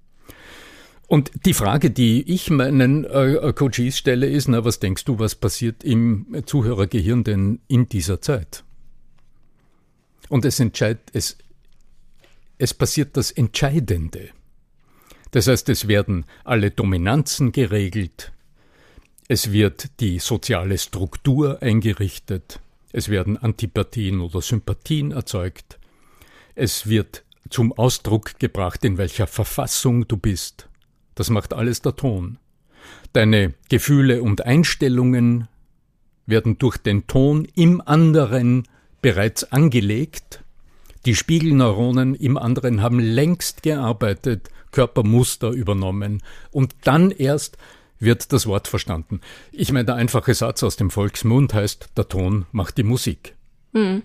Und die Frage, die ich meinen äh, Coaches stelle, ist, na, was denkst du, was passiert im Zuhörergehirn denn in dieser Zeit? Und es entscheidet, es, es passiert das Entscheidende. Das heißt, es werden alle Dominanzen geregelt, es wird die soziale Struktur eingerichtet, es werden Antipathien oder Sympathien erzeugt. Es wird zum Ausdruck gebracht, in welcher Verfassung du bist. Das macht alles der Ton. Deine Gefühle und Einstellungen werden durch den Ton im anderen bereits angelegt. Die Spiegelneuronen im anderen haben längst gearbeitet, Körpermuster übernommen und dann erst wird das Wort verstanden. Ich meine, der einfache Satz aus dem Volksmund heißt, der Ton macht die Musik. Mhm.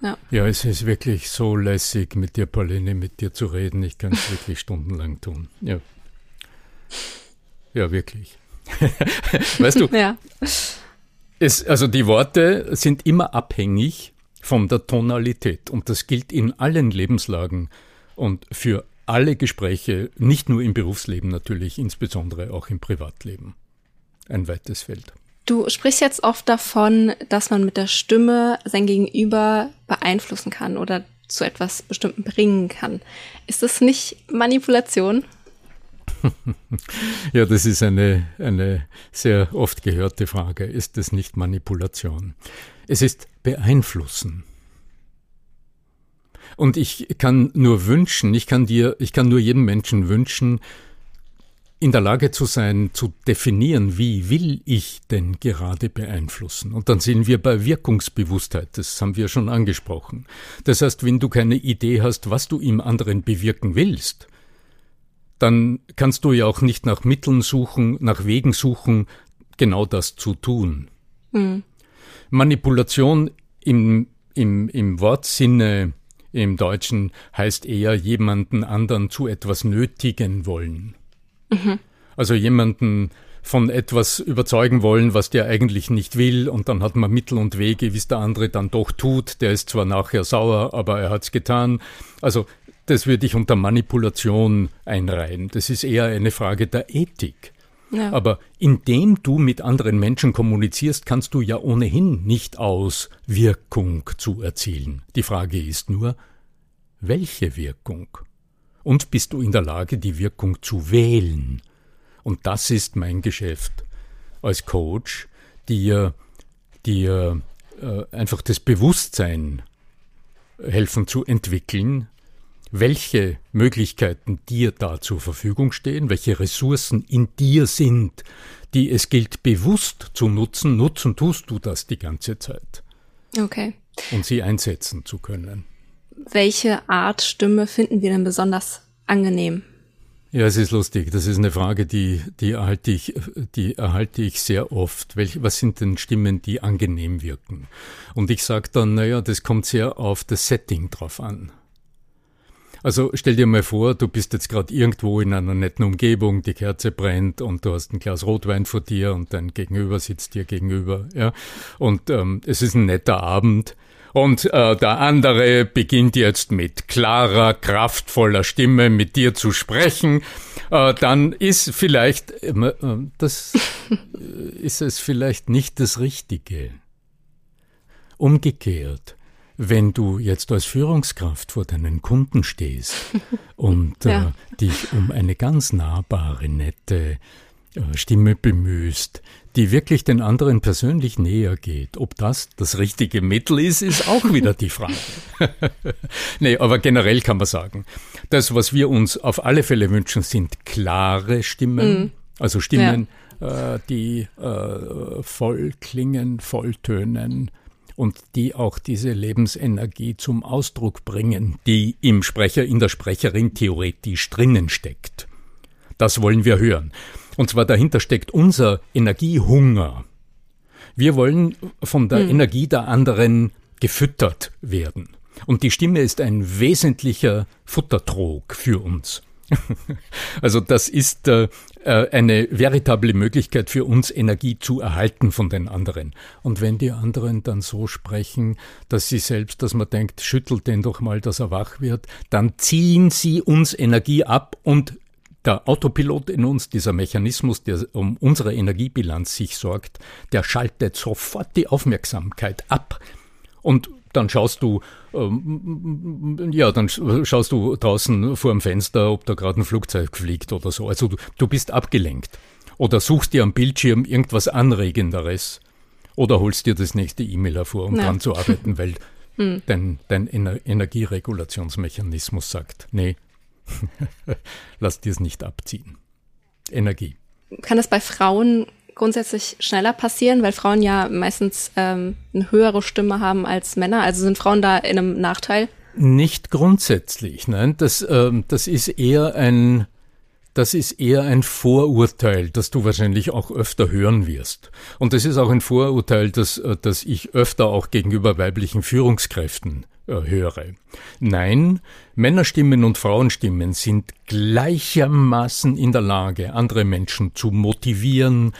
Ja. ja, es ist wirklich so lässig, mit dir, Pauline, mit dir zu reden. Ich kann es wirklich stundenlang tun. Ja. Ja, wirklich. weißt du, ja. es, also die Worte sind immer abhängig von der Tonalität und das gilt in allen Lebenslagen und für alle Gespräche, nicht nur im Berufsleben natürlich, insbesondere auch im Privatleben. Ein weites Feld. Du sprichst jetzt oft davon, dass man mit der Stimme sein Gegenüber beeinflussen kann oder zu etwas Bestimmten bringen kann. Ist das nicht Manipulation? ja, das ist eine, eine sehr oft gehörte Frage. Ist es nicht Manipulation? Es ist Beeinflussen. Und ich kann nur wünschen, ich kann dir, ich kann nur jedem Menschen wünschen, in der Lage zu sein, zu definieren, wie will ich denn gerade beeinflussen. Und dann sind wir bei Wirkungsbewusstheit, das haben wir schon angesprochen. Das heißt, wenn du keine Idee hast, was du im anderen bewirken willst, dann kannst du ja auch nicht nach Mitteln suchen, nach Wegen suchen, genau das zu tun. Mhm. Manipulation im, im, im Wortsinne im Deutschen heißt eher jemanden anderen zu etwas nötigen wollen. Mhm. Also jemanden von etwas überzeugen wollen, was der eigentlich nicht will, und dann hat man Mittel und Wege, wie es der andere dann doch tut. Der ist zwar nachher sauer, aber er hat's getan. Also das würde ich unter Manipulation einreihen. Das ist eher eine Frage der Ethik. Ja. Aber indem du mit anderen Menschen kommunizierst, kannst du ja ohnehin nicht aus, Wirkung zu erzielen. Die Frage ist nur, welche Wirkung? und bist du in der Lage, die Wirkung zu wählen. Und das ist mein Geschäft als Coach, dir, dir äh, einfach das Bewusstsein helfen zu entwickeln, welche Möglichkeiten dir da zur Verfügung stehen, welche Ressourcen in dir sind, die es gilt bewusst zu nutzen. Nutzen tust du das die ganze Zeit. Okay. Und sie einsetzen zu können welche Art Stimme finden wir denn besonders angenehm? Ja, es ist lustig. Das ist eine Frage, die, die erhalte ich, die erhalte ich sehr oft. Welche, was sind denn Stimmen, die angenehm wirken? Und ich sage dann, naja, das kommt sehr auf das Setting drauf an. Also stell dir mal vor, du bist jetzt gerade irgendwo in einer netten Umgebung, die Kerze brennt und du hast ein Glas Rotwein vor dir und dein Gegenüber sitzt dir gegenüber, ja. Und ähm, es ist ein netter Abend und äh, der andere beginnt jetzt mit klarer, kraftvoller Stimme mit dir zu sprechen, äh, dann ist vielleicht, äh, das äh, ist es vielleicht nicht das Richtige. Umgekehrt, wenn du jetzt als Führungskraft vor deinen Kunden stehst und ja. äh, dich um eine ganz nahbare, nette äh, Stimme bemühst, die wirklich den anderen persönlich näher geht. Ob das das richtige Mittel ist, ist auch wieder die Frage. nee, aber generell kann man sagen, das, was wir uns auf alle Fälle wünschen, sind klare Stimmen, mhm. also Stimmen, ja. äh, die äh, voll klingen, voll tönen und die auch diese Lebensenergie zum Ausdruck bringen, die im Sprecher, in der Sprecherin theoretisch drinnen steckt. Das wollen wir hören. Und zwar dahinter steckt unser Energiehunger. Wir wollen von der hm. Energie der anderen gefüttert werden. Und die Stimme ist ein wesentlicher Futtertrog für uns. also das ist äh, eine veritable Möglichkeit für uns, Energie zu erhalten von den anderen. Und wenn die anderen dann so sprechen, dass sie selbst, dass man denkt, schüttelt den doch mal, dass er wach wird, dann ziehen sie uns Energie ab und der Autopilot in uns, dieser Mechanismus, der um unsere Energiebilanz sich sorgt, der schaltet sofort die Aufmerksamkeit ab. Und dann schaust du, ähm, ja, dann schaust du draußen vor dem Fenster, ob da gerade ein Flugzeug fliegt oder so. Also du, du bist abgelenkt. Oder suchst dir am Bildschirm irgendwas Anregenderes. Oder holst dir das nächste E-Mail hervor, um ja. dran zu arbeiten, weil Hm. Dein, dein Ener Energieregulationsmechanismus sagt, nee, lass dir es nicht abziehen. Energie. Kann das bei Frauen grundsätzlich schneller passieren, weil Frauen ja meistens ähm, eine höhere Stimme haben als Männer? Also sind Frauen da in einem Nachteil? Nicht grundsätzlich, nein. Das, ähm, das ist eher ein das ist eher ein Vorurteil, das du wahrscheinlich auch öfter hören wirst. Und das ist auch ein Vorurteil, das, äh, das ich öfter auch gegenüber weiblichen Führungskräften äh, höre. Nein, Männerstimmen und Frauenstimmen sind gleichermaßen in der Lage, andere Menschen zu motivieren,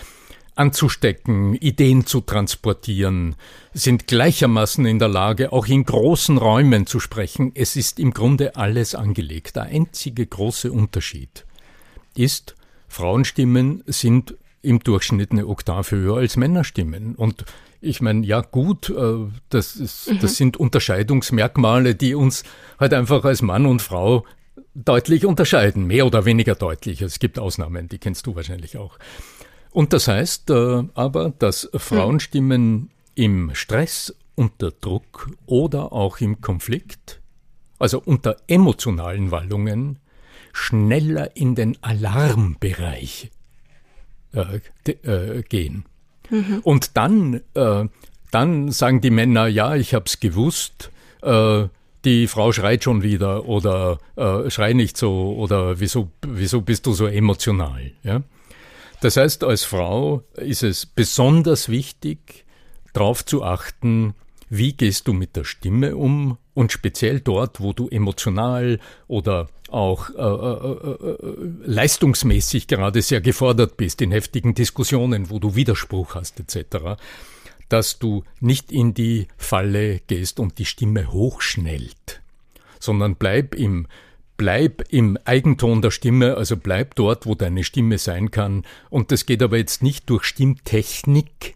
anzustecken, Ideen zu transportieren, sind gleichermaßen in der Lage, auch in großen Räumen zu sprechen. Es ist im Grunde alles angelegt. Der einzige große Unterschied ist, Frauenstimmen sind im Durchschnitt eine Oktave höher als Männerstimmen. Und ich meine, ja gut, äh, das, ist, mhm. das sind Unterscheidungsmerkmale, die uns halt einfach als Mann und Frau deutlich unterscheiden, mehr oder weniger deutlich. Es gibt Ausnahmen, die kennst du wahrscheinlich auch. Und das heißt äh, aber, dass Frauenstimmen im Stress, unter Druck oder auch im Konflikt, also unter emotionalen Wallungen, schneller in den Alarmbereich äh, äh, gehen. Mhm. Und dann, äh, dann sagen die Männer, ja, ich hab's gewusst, äh, die Frau schreit schon wieder oder äh, schrei nicht so oder wieso, wieso bist du so emotional? Ja? Das heißt, als Frau ist es besonders wichtig, darauf zu achten, wie gehst du mit der Stimme um und speziell dort, wo du emotional oder auch äh, äh, äh, leistungsmäßig gerade sehr gefordert bist, in heftigen Diskussionen, wo du Widerspruch hast etc., dass du nicht in die Falle gehst und die Stimme hochschnellt, sondern bleib im bleib im Eigenton der Stimme, also bleib dort, wo deine Stimme sein kann. Und das geht aber jetzt nicht durch Stimmtechnik,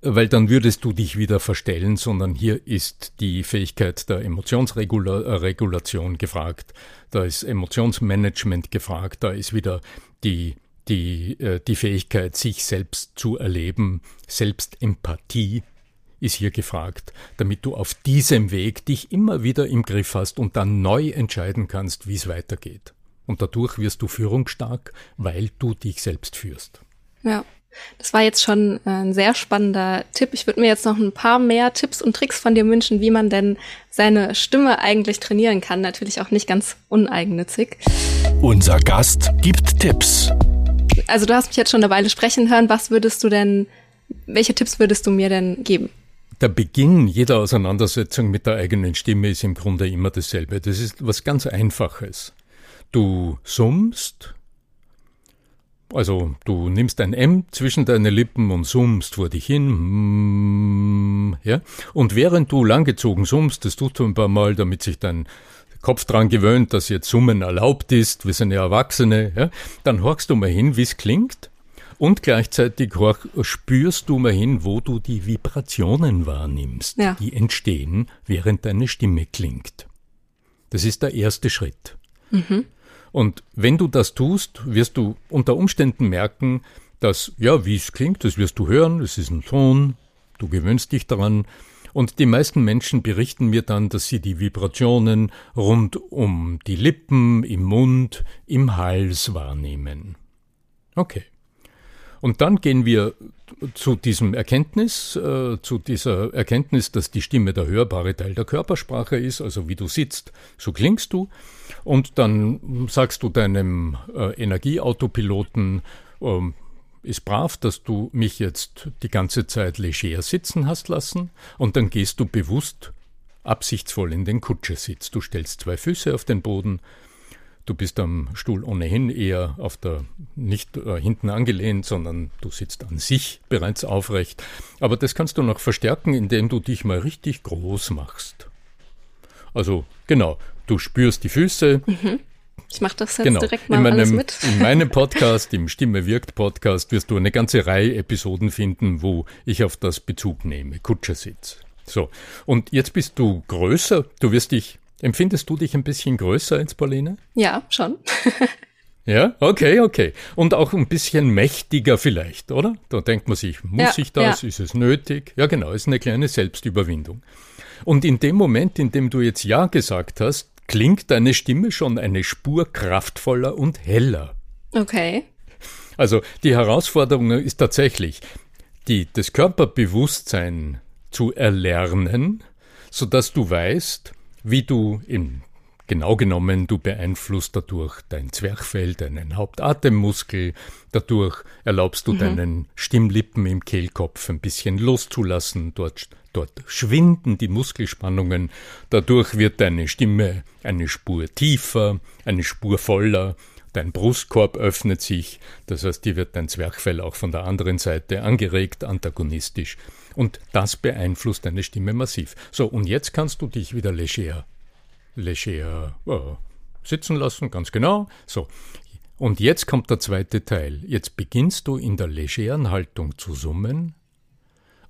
weil dann würdest du dich wieder verstellen, sondern hier ist die Fähigkeit der Emotionsregulation gefragt, da ist Emotionsmanagement gefragt, da ist wieder die die, äh, die Fähigkeit, sich selbst zu erleben, Selbstempathie ist hier gefragt, damit du auf diesem Weg dich immer wieder im Griff hast und dann neu entscheiden kannst, wie es weitergeht. Und dadurch wirst du führungsstark, weil du dich selbst führst. Ja. Das war jetzt schon äh, ein sehr spannender Tipp. Ich würde mir jetzt noch ein paar mehr Tipps und Tricks von dir wünschen, wie man denn seine Stimme eigentlich trainieren kann. Natürlich auch nicht ganz uneigennützig. Unser Gast gibt Tipps. Also du hast mich jetzt schon eine Weile sprechen hören. Was würdest du denn, welche Tipps würdest du mir denn geben? Der Beginn jeder Auseinandersetzung mit der eigenen Stimme ist im Grunde immer dasselbe. Das ist was ganz Einfaches. Du summst, also du nimmst ein M zwischen deine Lippen und summst vor dich hin, mm, ja, und während du langgezogen summst, das tust du ein paar Mal, damit sich dein Kopf dran gewöhnt, dass jetzt Summen erlaubt ist, wir sind ja Erwachsene, ja, dann horchst du mal hin, wie es klingt und gleichzeitig spürst du mal hin, wo du die Vibrationen wahrnimmst, ja. die entstehen, während deine Stimme klingt. Das ist der erste Schritt. Mhm. Und wenn du das tust, wirst du unter Umständen merken, dass, ja, wie es klingt, das wirst du hören, es ist ein Ton, du gewöhnst dich daran. Und die meisten Menschen berichten mir dann, dass sie die Vibrationen rund um die Lippen, im Mund, im Hals wahrnehmen. Okay. Und dann gehen wir zu diesem Erkenntnis, äh, zu dieser Erkenntnis, dass die Stimme der hörbare Teil der Körpersprache ist, also wie du sitzt, so klingst du. Und dann sagst du deinem äh, Energieautopiloten, äh, ist brav, dass du mich jetzt die ganze Zeit leger sitzen hast lassen. Und dann gehst du bewusst absichtsvoll in den Kutschersitz. Du stellst zwei Füße auf den Boden, Du bist am Stuhl ohnehin eher auf der, nicht äh, hinten angelehnt, sondern du sitzt an sich bereits aufrecht. Aber das kannst du noch verstärken, indem du dich mal richtig groß machst. Also, genau, du spürst die Füße. Mhm. Ich mache das jetzt genau. direkt mal in meinem, mit. in meinem Podcast, im Stimme wirkt Podcast, wirst du eine ganze Reihe Episoden finden, wo ich auf das Bezug nehme. Kutschersitz. So. Und jetzt bist du größer. Du wirst dich Empfindest du dich ein bisschen größer als Pauline? Ja, schon. ja, okay, okay. Und auch ein bisschen mächtiger vielleicht, oder? Da denkt man sich, muss ja, ich das? Ja. Ist es nötig? Ja, genau, ist eine kleine Selbstüberwindung. Und in dem Moment, in dem du jetzt Ja gesagt hast, klingt deine Stimme schon eine Spur kraftvoller und heller. Okay. Also die Herausforderung ist tatsächlich, die, das Körperbewusstsein zu erlernen, so dass du weißt, wie du im Genau genommen, du beeinflusst dadurch dein Zwerchfell, deinen Hauptatemmuskel, dadurch erlaubst du mhm. deinen Stimmlippen im Kehlkopf ein bisschen loszulassen, dort, dort schwinden die Muskelspannungen, dadurch wird deine Stimme eine Spur tiefer, eine Spur voller, dein Brustkorb öffnet sich, das heißt, dir wird dein Zwerchfell auch von der anderen Seite angeregt, antagonistisch. Und das beeinflusst deine Stimme massiv. So, und jetzt kannst du dich wieder leger leger äh, sitzen lassen, ganz genau. So. Und jetzt kommt der zweite Teil. Jetzt beginnst du in der legeren Haltung zu summen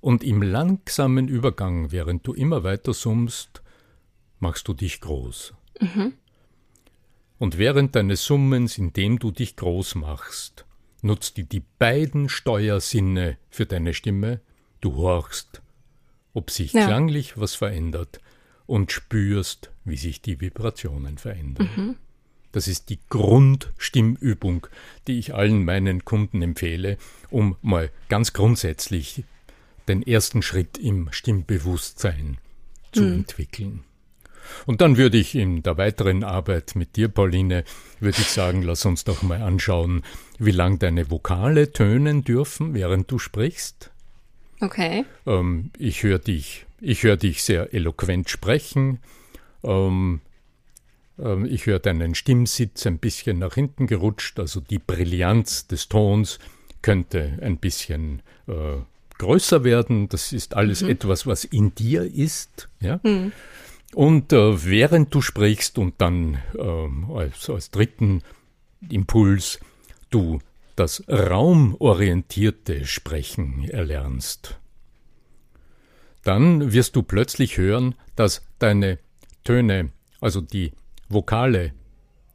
und im langsamen Übergang, während du immer weiter summst, machst du dich groß. Mhm. Und während deines Summens, indem du dich groß machst, nutzt du die beiden Steuersinne für deine Stimme. Du horchst, ob sich ja. klanglich was verändert und spürst, wie sich die Vibrationen verändern. Mhm. Das ist die Grundstimmübung, die ich allen meinen Kunden empfehle, um mal ganz grundsätzlich den ersten Schritt im Stimmbewusstsein zu mhm. entwickeln. Und dann würde ich in der weiteren Arbeit mit dir, Pauline, würde ich sagen, lass uns doch mal anschauen, wie lang deine Vokale tönen dürfen, während du sprichst. Okay. Ähm, ich höre dich, ich höre dich sehr eloquent sprechen. Ähm, ähm, ich höre deinen Stimmsitz ein bisschen nach hinten gerutscht, also die Brillanz des Tons könnte ein bisschen äh, größer werden. Das ist alles mhm. etwas, was in dir ist. Ja? Mhm. Und äh, während du sprichst und dann äh, als, als dritten Impuls du das raumorientierte Sprechen erlernst, dann wirst du plötzlich hören, dass deine Töne, also die Vokale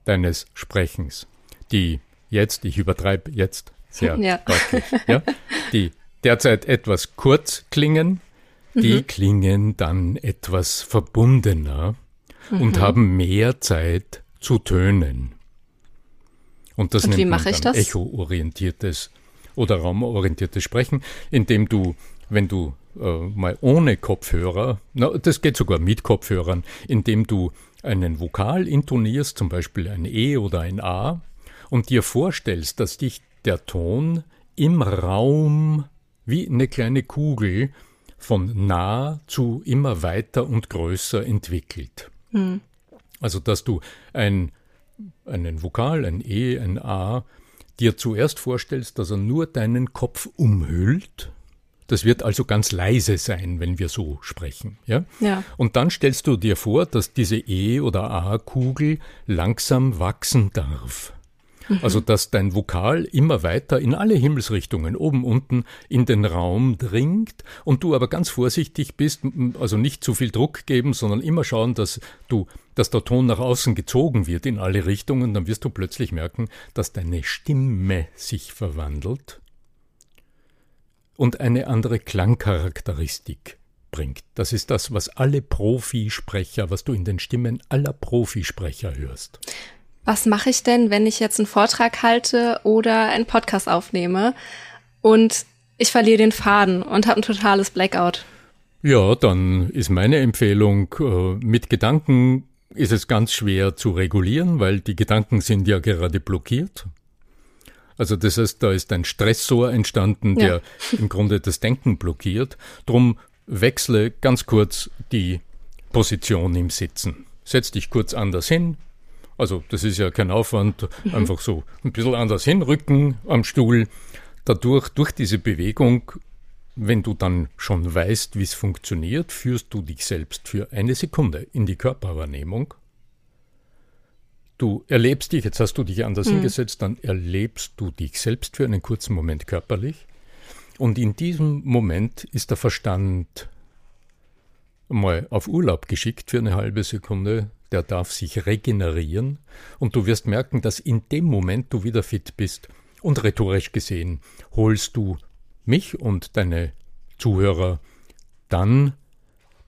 deines Sprechens, die jetzt, ich übertreibe jetzt sehr ja. deutlich, ja, die derzeit etwas kurz klingen, die mhm. klingen dann etwas verbundener mhm. und haben mehr Zeit zu tönen. Und das und nennt man dann echo-orientiertes oder raumorientiertes Sprechen, indem du, wenn du äh, mal ohne Kopfhörer, na, das geht sogar mit Kopfhörern, indem du einen Vokal intonierst, zum Beispiel ein E oder ein A, und dir vorstellst, dass dich der Ton im Raum wie eine kleine Kugel von nah zu immer weiter und größer entwickelt. Mhm. Also dass du ein, einen Vokal, ein E, ein A, dir zuerst vorstellst, dass er nur deinen Kopf umhüllt das wird also ganz leise sein, wenn wir so sprechen. Ja? ja. Und dann stellst du dir vor, dass diese E- oder A-Kugel langsam wachsen darf. Also, dass dein Vokal immer weiter in alle Himmelsrichtungen, oben, unten, in den Raum dringt und du aber ganz vorsichtig bist, also nicht zu viel Druck geben, sondern immer schauen, dass du, dass der Ton nach außen gezogen wird in alle Richtungen, dann wirst du plötzlich merken, dass deine Stimme sich verwandelt und eine andere Klangcharakteristik bringt. Das ist das, was alle Profisprecher, was du in den Stimmen aller Profisprecher hörst. Was mache ich denn, wenn ich jetzt einen Vortrag halte oder einen Podcast aufnehme und ich verliere den Faden und habe ein totales Blackout? Ja, dann ist meine Empfehlung, äh, mit Gedanken ist es ganz schwer zu regulieren, weil die Gedanken sind ja gerade blockiert. Also das heißt, da ist ein Stressor entstanden, der ja. im Grunde das Denken blockiert. Drum wechsle ganz kurz die Position im Sitzen. Setz dich kurz anders hin. Also das ist ja kein Aufwand, mhm. einfach so ein bisschen anders hinrücken am Stuhl. Dadurch, durch diese Bewegung, wenn du dann schon weißt, wie es funktioniert, führst du dich selbst für eine Sekunde in die Körperwahrnehmung Du erlebst dich, jetzt hast du dich anders mhm. hingesetzt, dann erlebst du dich selbst für einen kurzen Moment körperlich. Und in diesem Moment ist der Verstand mal auf Urlaub geschickt für eine halbe Sekunde. Der darf sich regenerieren. Und du wirst merken, dass in dem Moment du wieder fit bist. Und rhetorisch gesehen holst du mich und deine Zuhörer dann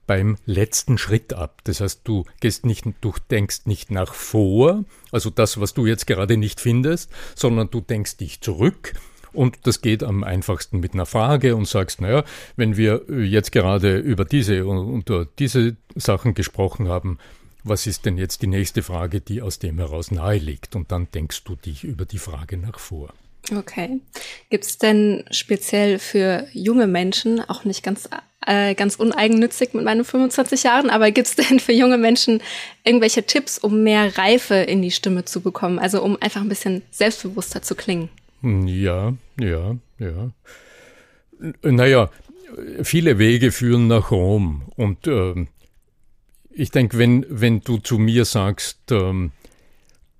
beim letzten Schritt ab. Das heißt, du gehst nicht, du denkst nicht nach vor, also das, was du jetzt gerade nicht findest, sondern du denkst dich zurück und das geht am einfachsten mit einer Frage und sagst, naja, wenn wir jetzt gerade über diese und, diese Sachen gesprochen haben, was ist denn jetzt die nächste Frage, die aus dem heraus nahe liegt? Und dann denkst du dich über die Frage nach vor. Okay. Gibt es denn speziell für junge Menschen, auch nicht ganz, äh, ganz uneigennützig mit meinen 25 Jahren, aber gibt es denn für junge Menschen irgendwelche Tipps, um mehr Reife in die Stimme zu bekommen? Also um einfach ein bisschen selbstbewusster zu klingen? Hm, ja, ja, ja. Naja, viele Wege führen nach Rom. Und äh, ich denke, wenn, wenn du zu mir sagst, äh,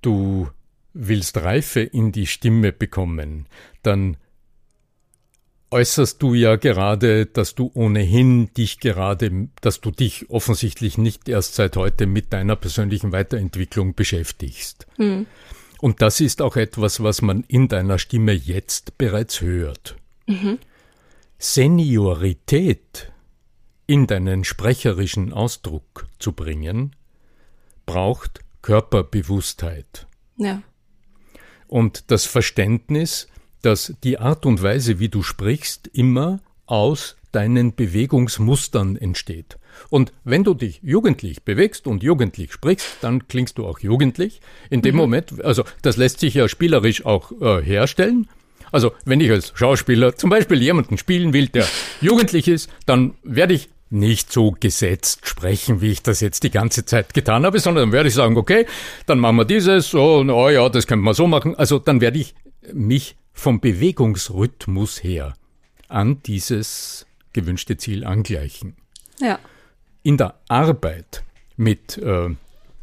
du willst Reife in die Stimme bekommen, dann äußerst du ja gerade, dass du ohnehin dich gerade, dass du dich offensichtlich nicht erst seit heute mit deiner persönlichen Weiterentwicklung beschäftigst. Hm. Und das ist auch etwas, was man in deiner Stimme jetzt bereits hört. Mhm. Seniorität in deinen sprecherischen Ausdruck zu bringen, braucht Körperbewusstheit. Ja. Und das Verständnis, dass die Art und Weise, wie du sprichst, immer aus deinen Bewegungsmustern entsteht. Und wenn du dich jugendlich bewegst und jugendlich sprichst, dann klingst du auch jugendlich. In dem mhm. Moment, also das lässt sich ja spielerisch auch äh, herstellen. Also wenn ich als Schauspieler zum Beispiel jemanden spielen will, der jugendlich ist, dann werde ich nicht so gesetzt sprechen, wie ich das jetzt die ganze Zeit getan habe, sondern dann werde ich sagen, okay, dann machen wir dieses, so, oh ja, das könnte man so machen. Also dann werde ich mich vom Bewegungsrhythmus her an dieses gewünschte Ziel angleichen. Ja in der Arbeit mit äh,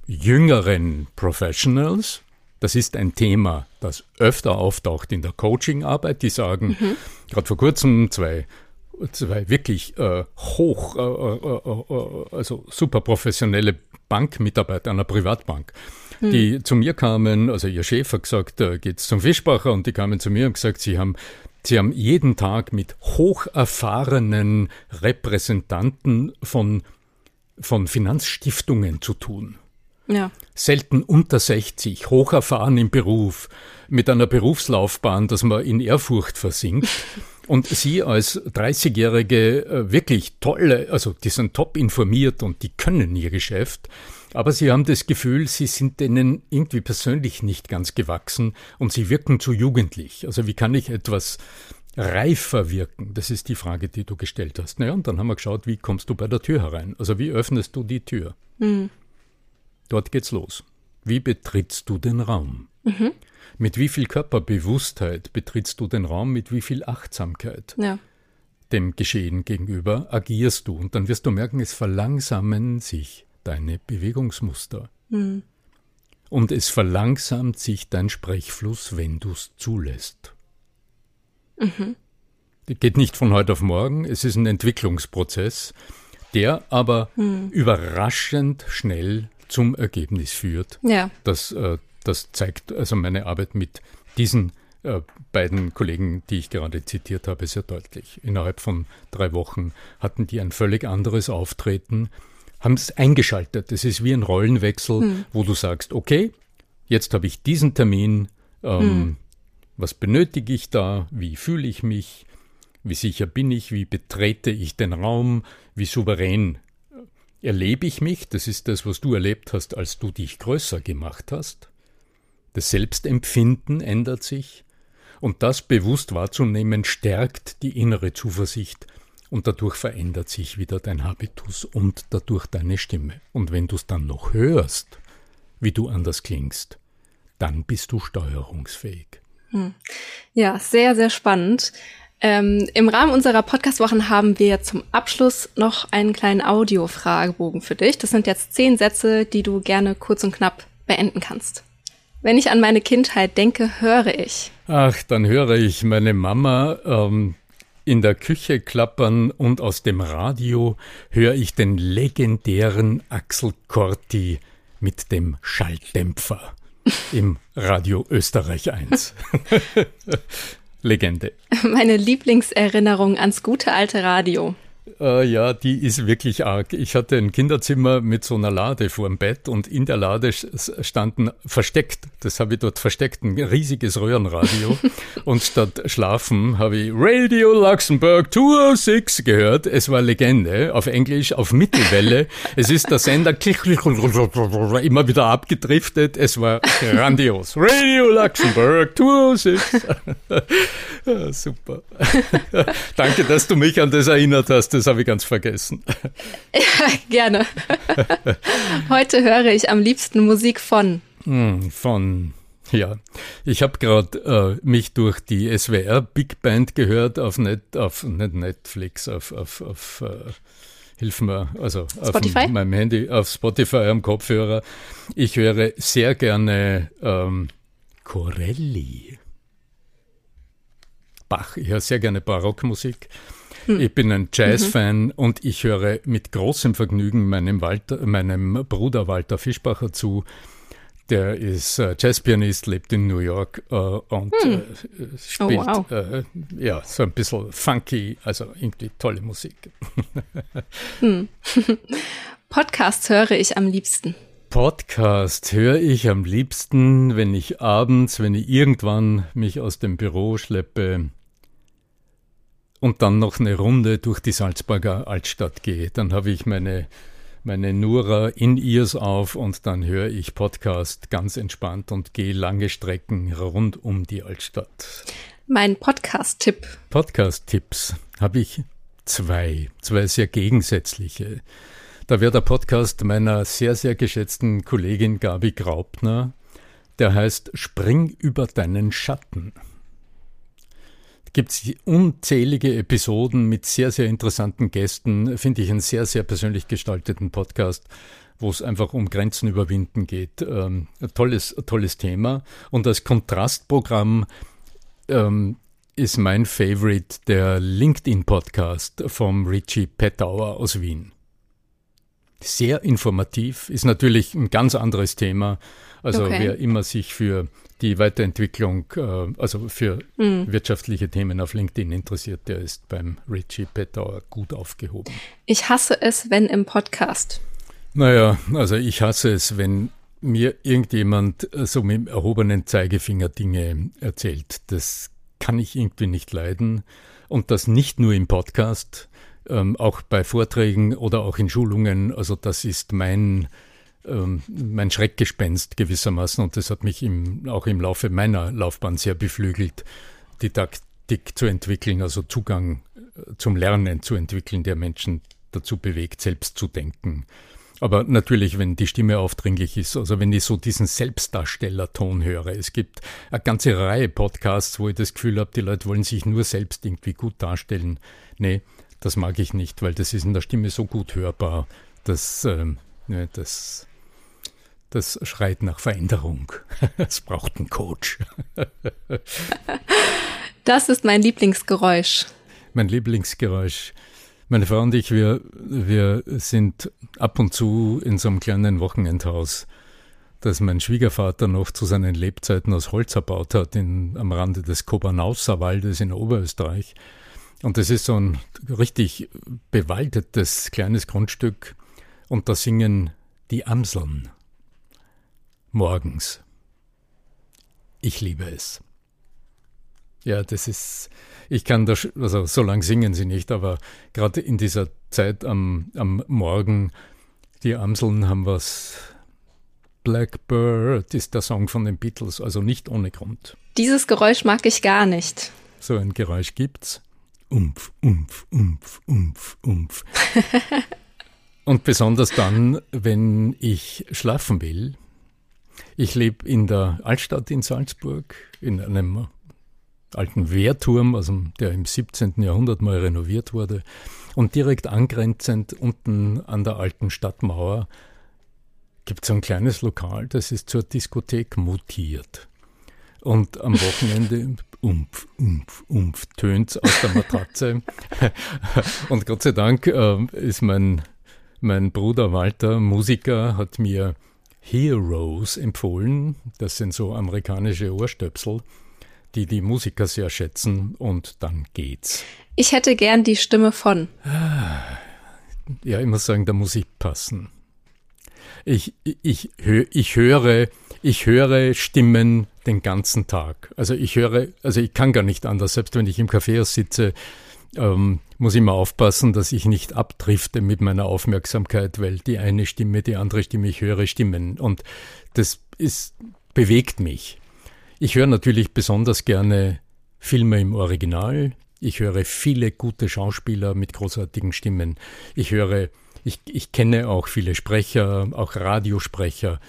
jüngeren Professionals, das ist ein Thema, das öfter auftaucht in der Coachingarbeit, die sagen, mhm. gerade vor kurzem zwei zwei wirklich äh, hoch, äh, äh, äh also super professionelle Bankmitarbeiter einer Privatbank, mhm. die zu mir kamen, also ihr Chef hat gesagt, äh, geht's zum Fischbacher und die kamen zu mir und gesagt, sie haben Sie haben jeden Tag mit hocherfahrenen Repräsentanten von von Finanzstiftungen zu tun. Ja. Selten unter 60, hocherfahren im Beruf, mit einer Berufslaufbahn, dass man in Ehrfurcht versinkt. Und Sie als 30-Jährige äh, wirklich tolle, also die sind top informiert und die können ihr Geschäft, aber Sie haben das Gefühl, Sie sind denen irgendwie persönlich nicht ganz gewachsen und Sie wirken zu jugendlich. Also wie kann ich etwas reifer wirken? Das ist die Frage, die du gestellt hast. Naja, und dann haben wir geschaut, wie kommst du bei der Tür herein? Also wie öffnest du die Tür? Mhm. Dort geht's los. Wie betrittst du den Raum? Mhm. Mit wie viel Körperbewusstheit betrittst du den Raum? Mit wie viel Achtsamkeit? Ja. Dem Geschehen gegenüber agierst du und dann wirst du merken, es verlangsamen sich deine Bewegungsmuster. Mhm. Und es verlangsamt sich dein Sprechfluss, wenn du es zulässt. Mhm. Geht nicht von heute auf morgen, es ist ein Entwicklungsprozess, der aber mhm. überraschend schnell zum Ergebnis führt. Ja. Das, äh, das zeigt also meine Arbeit mit diesen äh, beiden Kollegen, die ich gerade zitiert habe, sehr deutlich. Innerhalb von drei Wochen hatten die ein völlig anderes Auftreten, haben es eingeschaltet. Es ist wie ein Rollenwechsel, mhm. wo du sagst, okay, jetzt habe ich diesen Termin, ähm, mhm. Was benötige ich da? Wie fühle ich mich? Wie sicher bin ich? Wie betrete ich den Raum? Wie souverän erlebe ich mich? Das ist das, was du erlebt hast, als du dich größer gemacht hast. Das Selbstempfinden ändert sich. Und das bewusst wahrzunehmen, stärkt die innere Zuversicht und dadurch verändert sich wieder dein Habitus und dadurch deine Stimme. Und wenn du es dann noch hörst, wie du anders klingst, dann bist du steuerungsfähig. Hm. Ja, sehr, sehr spannend. Ähm, Im Rahmen unserer Podcastwochen haben wir zum Abschluss noch einen kleinen Audio-Fragebogen für dich. Das sind jetzt zehn Sätze, die du gerne kurz und knapp beenden kannst. Wenn ich an meine Kindheit denke, höre ich. Ach, dann höre ich meine Mama ähm, in der Küche klappern und aus dem Radio höre ich den legendären Axel Corti mit dem Schalldämpfer im Radio Österreich 1. Legende. Meine Lieblingserinnerung ans gute alte Radio. Äh, ja, die ist wirklich arg. Ich hatte ein Kinderzimmer mit so einer Lade vor dem Bett und in der Lade standen versteckt, das habe ich dort versteckt, ein riesiges Röhrenradio. und statt schlafen habe ich Radio Luxemburg 206 gehört. Es war Legende, auf Englisch, auf Mittelwelle. es ist der Sender immer wieder abgedriftet. Es war grandios. Radio Luxemburg 206. ja, super. Danke, dass du mich an das erinnert hast. Das habe ich ganz vergessen. Ja, gerne. Heute höre ich am liebsten Musik von. Hm, von ja, ich habe gerade äh, mich durch die SWR Big Band gehört auf, Net, auf nicht Netflix, auf, auf, auf äh, hilf mir, also Spotify? auf meinem Handy, auf Spotify am Kopfhörer. Ich höre sehr gerne ähm, Corelli. Bach, ich höre sehr gerne Barockmusik. Hm. Ich bin ein Jazz-Fan mhm. und ich höre mit großem Vergnügen meinem, Walter, meinem Bruder Walter Fischbacher zu. Der ist äh, Jazzpianist, lebt in New York äh, und hm. äh, spielt oh, wow. Äh, ja so ein bisschen funky, also irgendwie tolle Musik. hm. Podcasts höre ich am liebsten. Podcast höre ich am liebsten, wenn ich abends, wenn ich irgendwann mich aus dem Büro schleppe, und dann noch eine Runde durch die Salzburger Altstadt gehe. Dann habe ich meine, meine Nura In-Ears auf und dann höre ich Podcast ganz entspannt und gehe lange Strecken rund um die Altstadt. Mein Podcast-Tipp. Podcast-Tipps habe ich zwei, zwei sehr gegensätzliche. Da wäre der Podcast meiner sehr, sehr geschätzten Kollegin Gabi Graupner. Der heißt Spring über deinen Schatten gibt es unzählige Episoden mit sehr, sehr interessanten Gästen. Finde ich einen sehr, sehr persönlich gestalteten Podcast, wo es einfach um Grenzen überwinden geht. Ähm, tolles, tolles Thema. Und als Kontrastprogramm ähm, ist mein Favorite der LinkedIn-Podcast vom Richie Pettauer aus Wien. Sehr informativ, ist natürlich ein ganz anderes Thema. Also okay. wer immer sich für die Weiterentwicklung, äh, also für mhm. wirtschaftliche Themen auf LinkedIn interessiert, der ist beim Richie Pettauer gut aufgehoben. Ich hasse es, wenn im Podcast. Naja, also ich hasse es, wenn mir irgendjemand äh, so mit dem erhobenen Zeigefinger Dinge erzählt. Das kann ich irgendwie nicht leiden. Und das nicht nur im Podcast, ähm, auch bei Vorträgen oder auch in Schulungen. Also das ist mein ähm, mein Schreckgespenst gewissermaßen und das hat mich im, auch im Laufe meiner Laufbahn sehr beflügelt, Didaktik zu entwickeln, also Zugang äh, zum Lernen zu entwickeln, der Menschen dazu bewegt, selbst zu denken. Aber natürlich, wenn die Stimme aufdringlich ist, also wenn ich so diesen Selbstdarstellerton höre. Es gibt eine ganze Reihe Podcasts, wo ich das Gefühl habe, die Leute wollen sich nur selbst irgendwie gut darstellen. Nee, das mag ich nicht, weil das ist in der Stimme so gut hörbar, dass ähm, ne, das das schreit nach Veränderung. Es braucht einen Coach. Das ist mein Lieblingsgeräusch. Mein Lieblingsgeräusch. Meine Frau und ich, wir, wir sind ab und zu in so einem kleinen Wochenendhaus, das mein Schwiegervater noch zu seinen Lebzeiten aus Holz erbaut hat, in, am Rande des Kobernauser Waldes in Oberösterreich. Und das ist so ein richtig bewaldetes kleines Grundstück. Und da singen die Amseln morgens. Ich liebe es. Ja, das ist, ich kann da, also so lang singen sie nicht, aber gerade in dieser Zeit am, am Morgen, die Amseln haben was. Blackbird ist der Song von den Beatles, also nicht ohne Grund. Dieses Geräusch mag ich gar nicht. So ein Geräusch gibt's. Umf, umf, umf, umf, umf. Und besonders dann, wenn ich schlafen will, ich lebe in der Altstadt in Salzburg, in einem alten Wehrturm, also der im 17. Jahrhundert mal renoviert wurde. Und direkt angrenzend unten an der alten Stadtmauer gibt es ein kleines Lokal, das ist zur Diskothek mutiert. Und am Wochenende umf, umf, umf, tönt aus der Matratze. Und Gott sei Dank äh, ist mein, mein Bruder Walter, Musiker, hat mir Heroes empfohlen. Das sind so amerikanische Ohrstöpsel, die die Musiker sehr schätzen und dann geht's. Ich hätte gern die Stimme von. Ja, ich muss sagen, da muss ich passen. Ich, ich, ich höre, ich höre Stimmen den ganzen Tag. Also ich höre, also ich kann gar nicht anders, selbst wenn ich im Café sitze, ähm, muss mal aufpassen, dass ich nicht abdrifte mit meiner Aufmerksamkeit, weil die eine Stimme, die andere Stimme, ich höre Stimmen. Und das ist, bewegt mich. Ich höre natürlich besonders gerne Filme im Original. Ich höre viele gute Schauspieler mit großartigen Stimmen. Ich höre, ich, ich kenne auch viele Sprecher, auch Radiosprecher.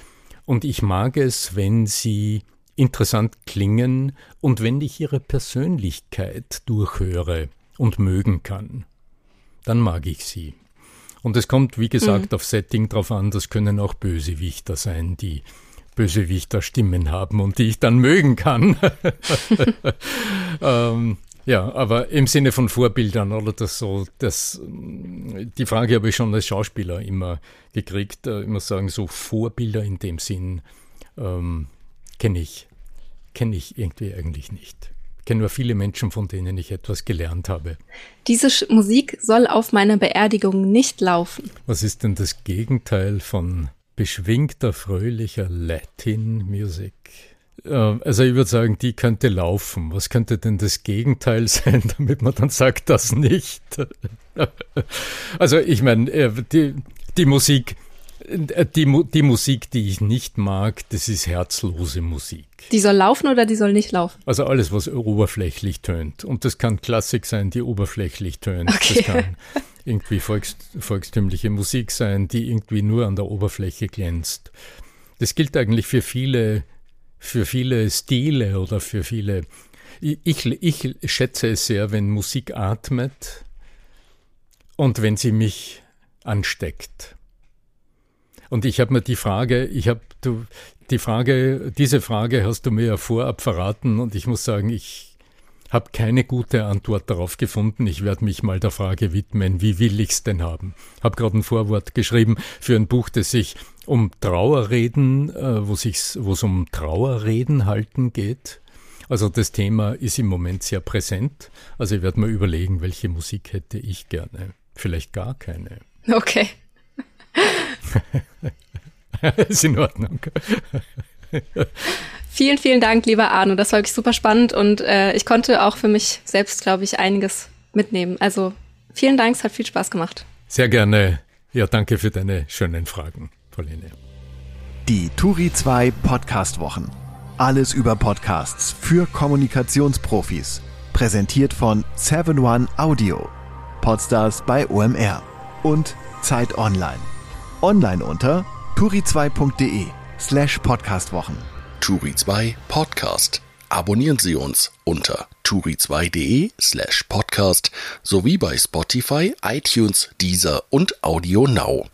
Und ich mag es, wenn sie interessant klingen und wenn ich ihre Persönlichkeit durchhöre und mögen kann, dann mag ich sie. Und es kommt, wie gesagt, mhm. auf Setting drauf an, das können auch Bösewichter sein, die Bösewichter Stimmen haben und die ich dann mögen kann. ähm, ja, aber im Sinne von Vorbildern oder das so, das, die Frage habe ich schon als Schauspieler immer gekriegt. Ich muss sagen, so Vorbilder in dem Sinn ähm, kenne ich, kenne ich irgendwie eigentlich nicht kenne nur viele Menschen, von denen ich etwas gelernt habe. Diese Sch Musik soll auf meiner Beerdigung nicht laufen. Was ist denn das Gegenteil von beschwingter, fröhlicher Latin Music? Äh, also ich würde sagen, die könnte laufen. Was könnte denn das Gegenteil sein, damit man dann sagt, das nicht? Also ich meine, äh, die, die Musik die, die Musik, die ich nicht mag, das ist herzlose Musik. Die soll laufen oder die soll nicht laufen? Also alles, was oberflächlich tönt. Und das kann Klassik sein, die oberflächlich tönt. Okay. Das kann irgendwie volks, volkstümliche Musik sein, die irgendwie nur an der Oberfläche glänzt. Das gilt eigentlich für viele, für viele Stile oder für viele. Ich, ich schätze es sehr, wenn Musik atmet und wenn sie mich ansteckt. Und ich habe mir die Frage, ich habe du die Frage, diese Frage hast du mir ja vorab verraten und ich muss sagen, ich habe keine gute Antwort darauf gefunden. Ich werde mich mal der Frage widmen, wie will ich's denn haben? Habe gerade ein Vorwort geschrieben für ein Buch, das sich um Trauerreden, äh, wo es um Trauerreden halten geht. Also das Thema ist im Moment sehr präsent. Also ich werde mir überlegen, welche Musik hätte ich gerne. Vielleicht gar keine. Okay. ist in Ordnung. vielen, vielen Dank, lieber Arno. Das war wirklich super spannend und äh, ich konnte auch für mich selbst, glaube ich, einiges mitnehmen. Also vielen Dank, es hat viel Spaß gemacht. Sehr gerne. Ja, danke für deine schönen Fragen, Pauline. Die Turi 2 Podcast Wochen. Alles über Podcasts für Kommunikationsprofis. Präsentiert von 7 One Audio. Podstars bei OMR und Zeit Online. Online unter turi2.de slash podcastwochen. Turi2 Podcast. Abonnieren Sie uns unter turi2.de slash podcast sowie bei Spotify, iTunes, Deezer und Audio Now.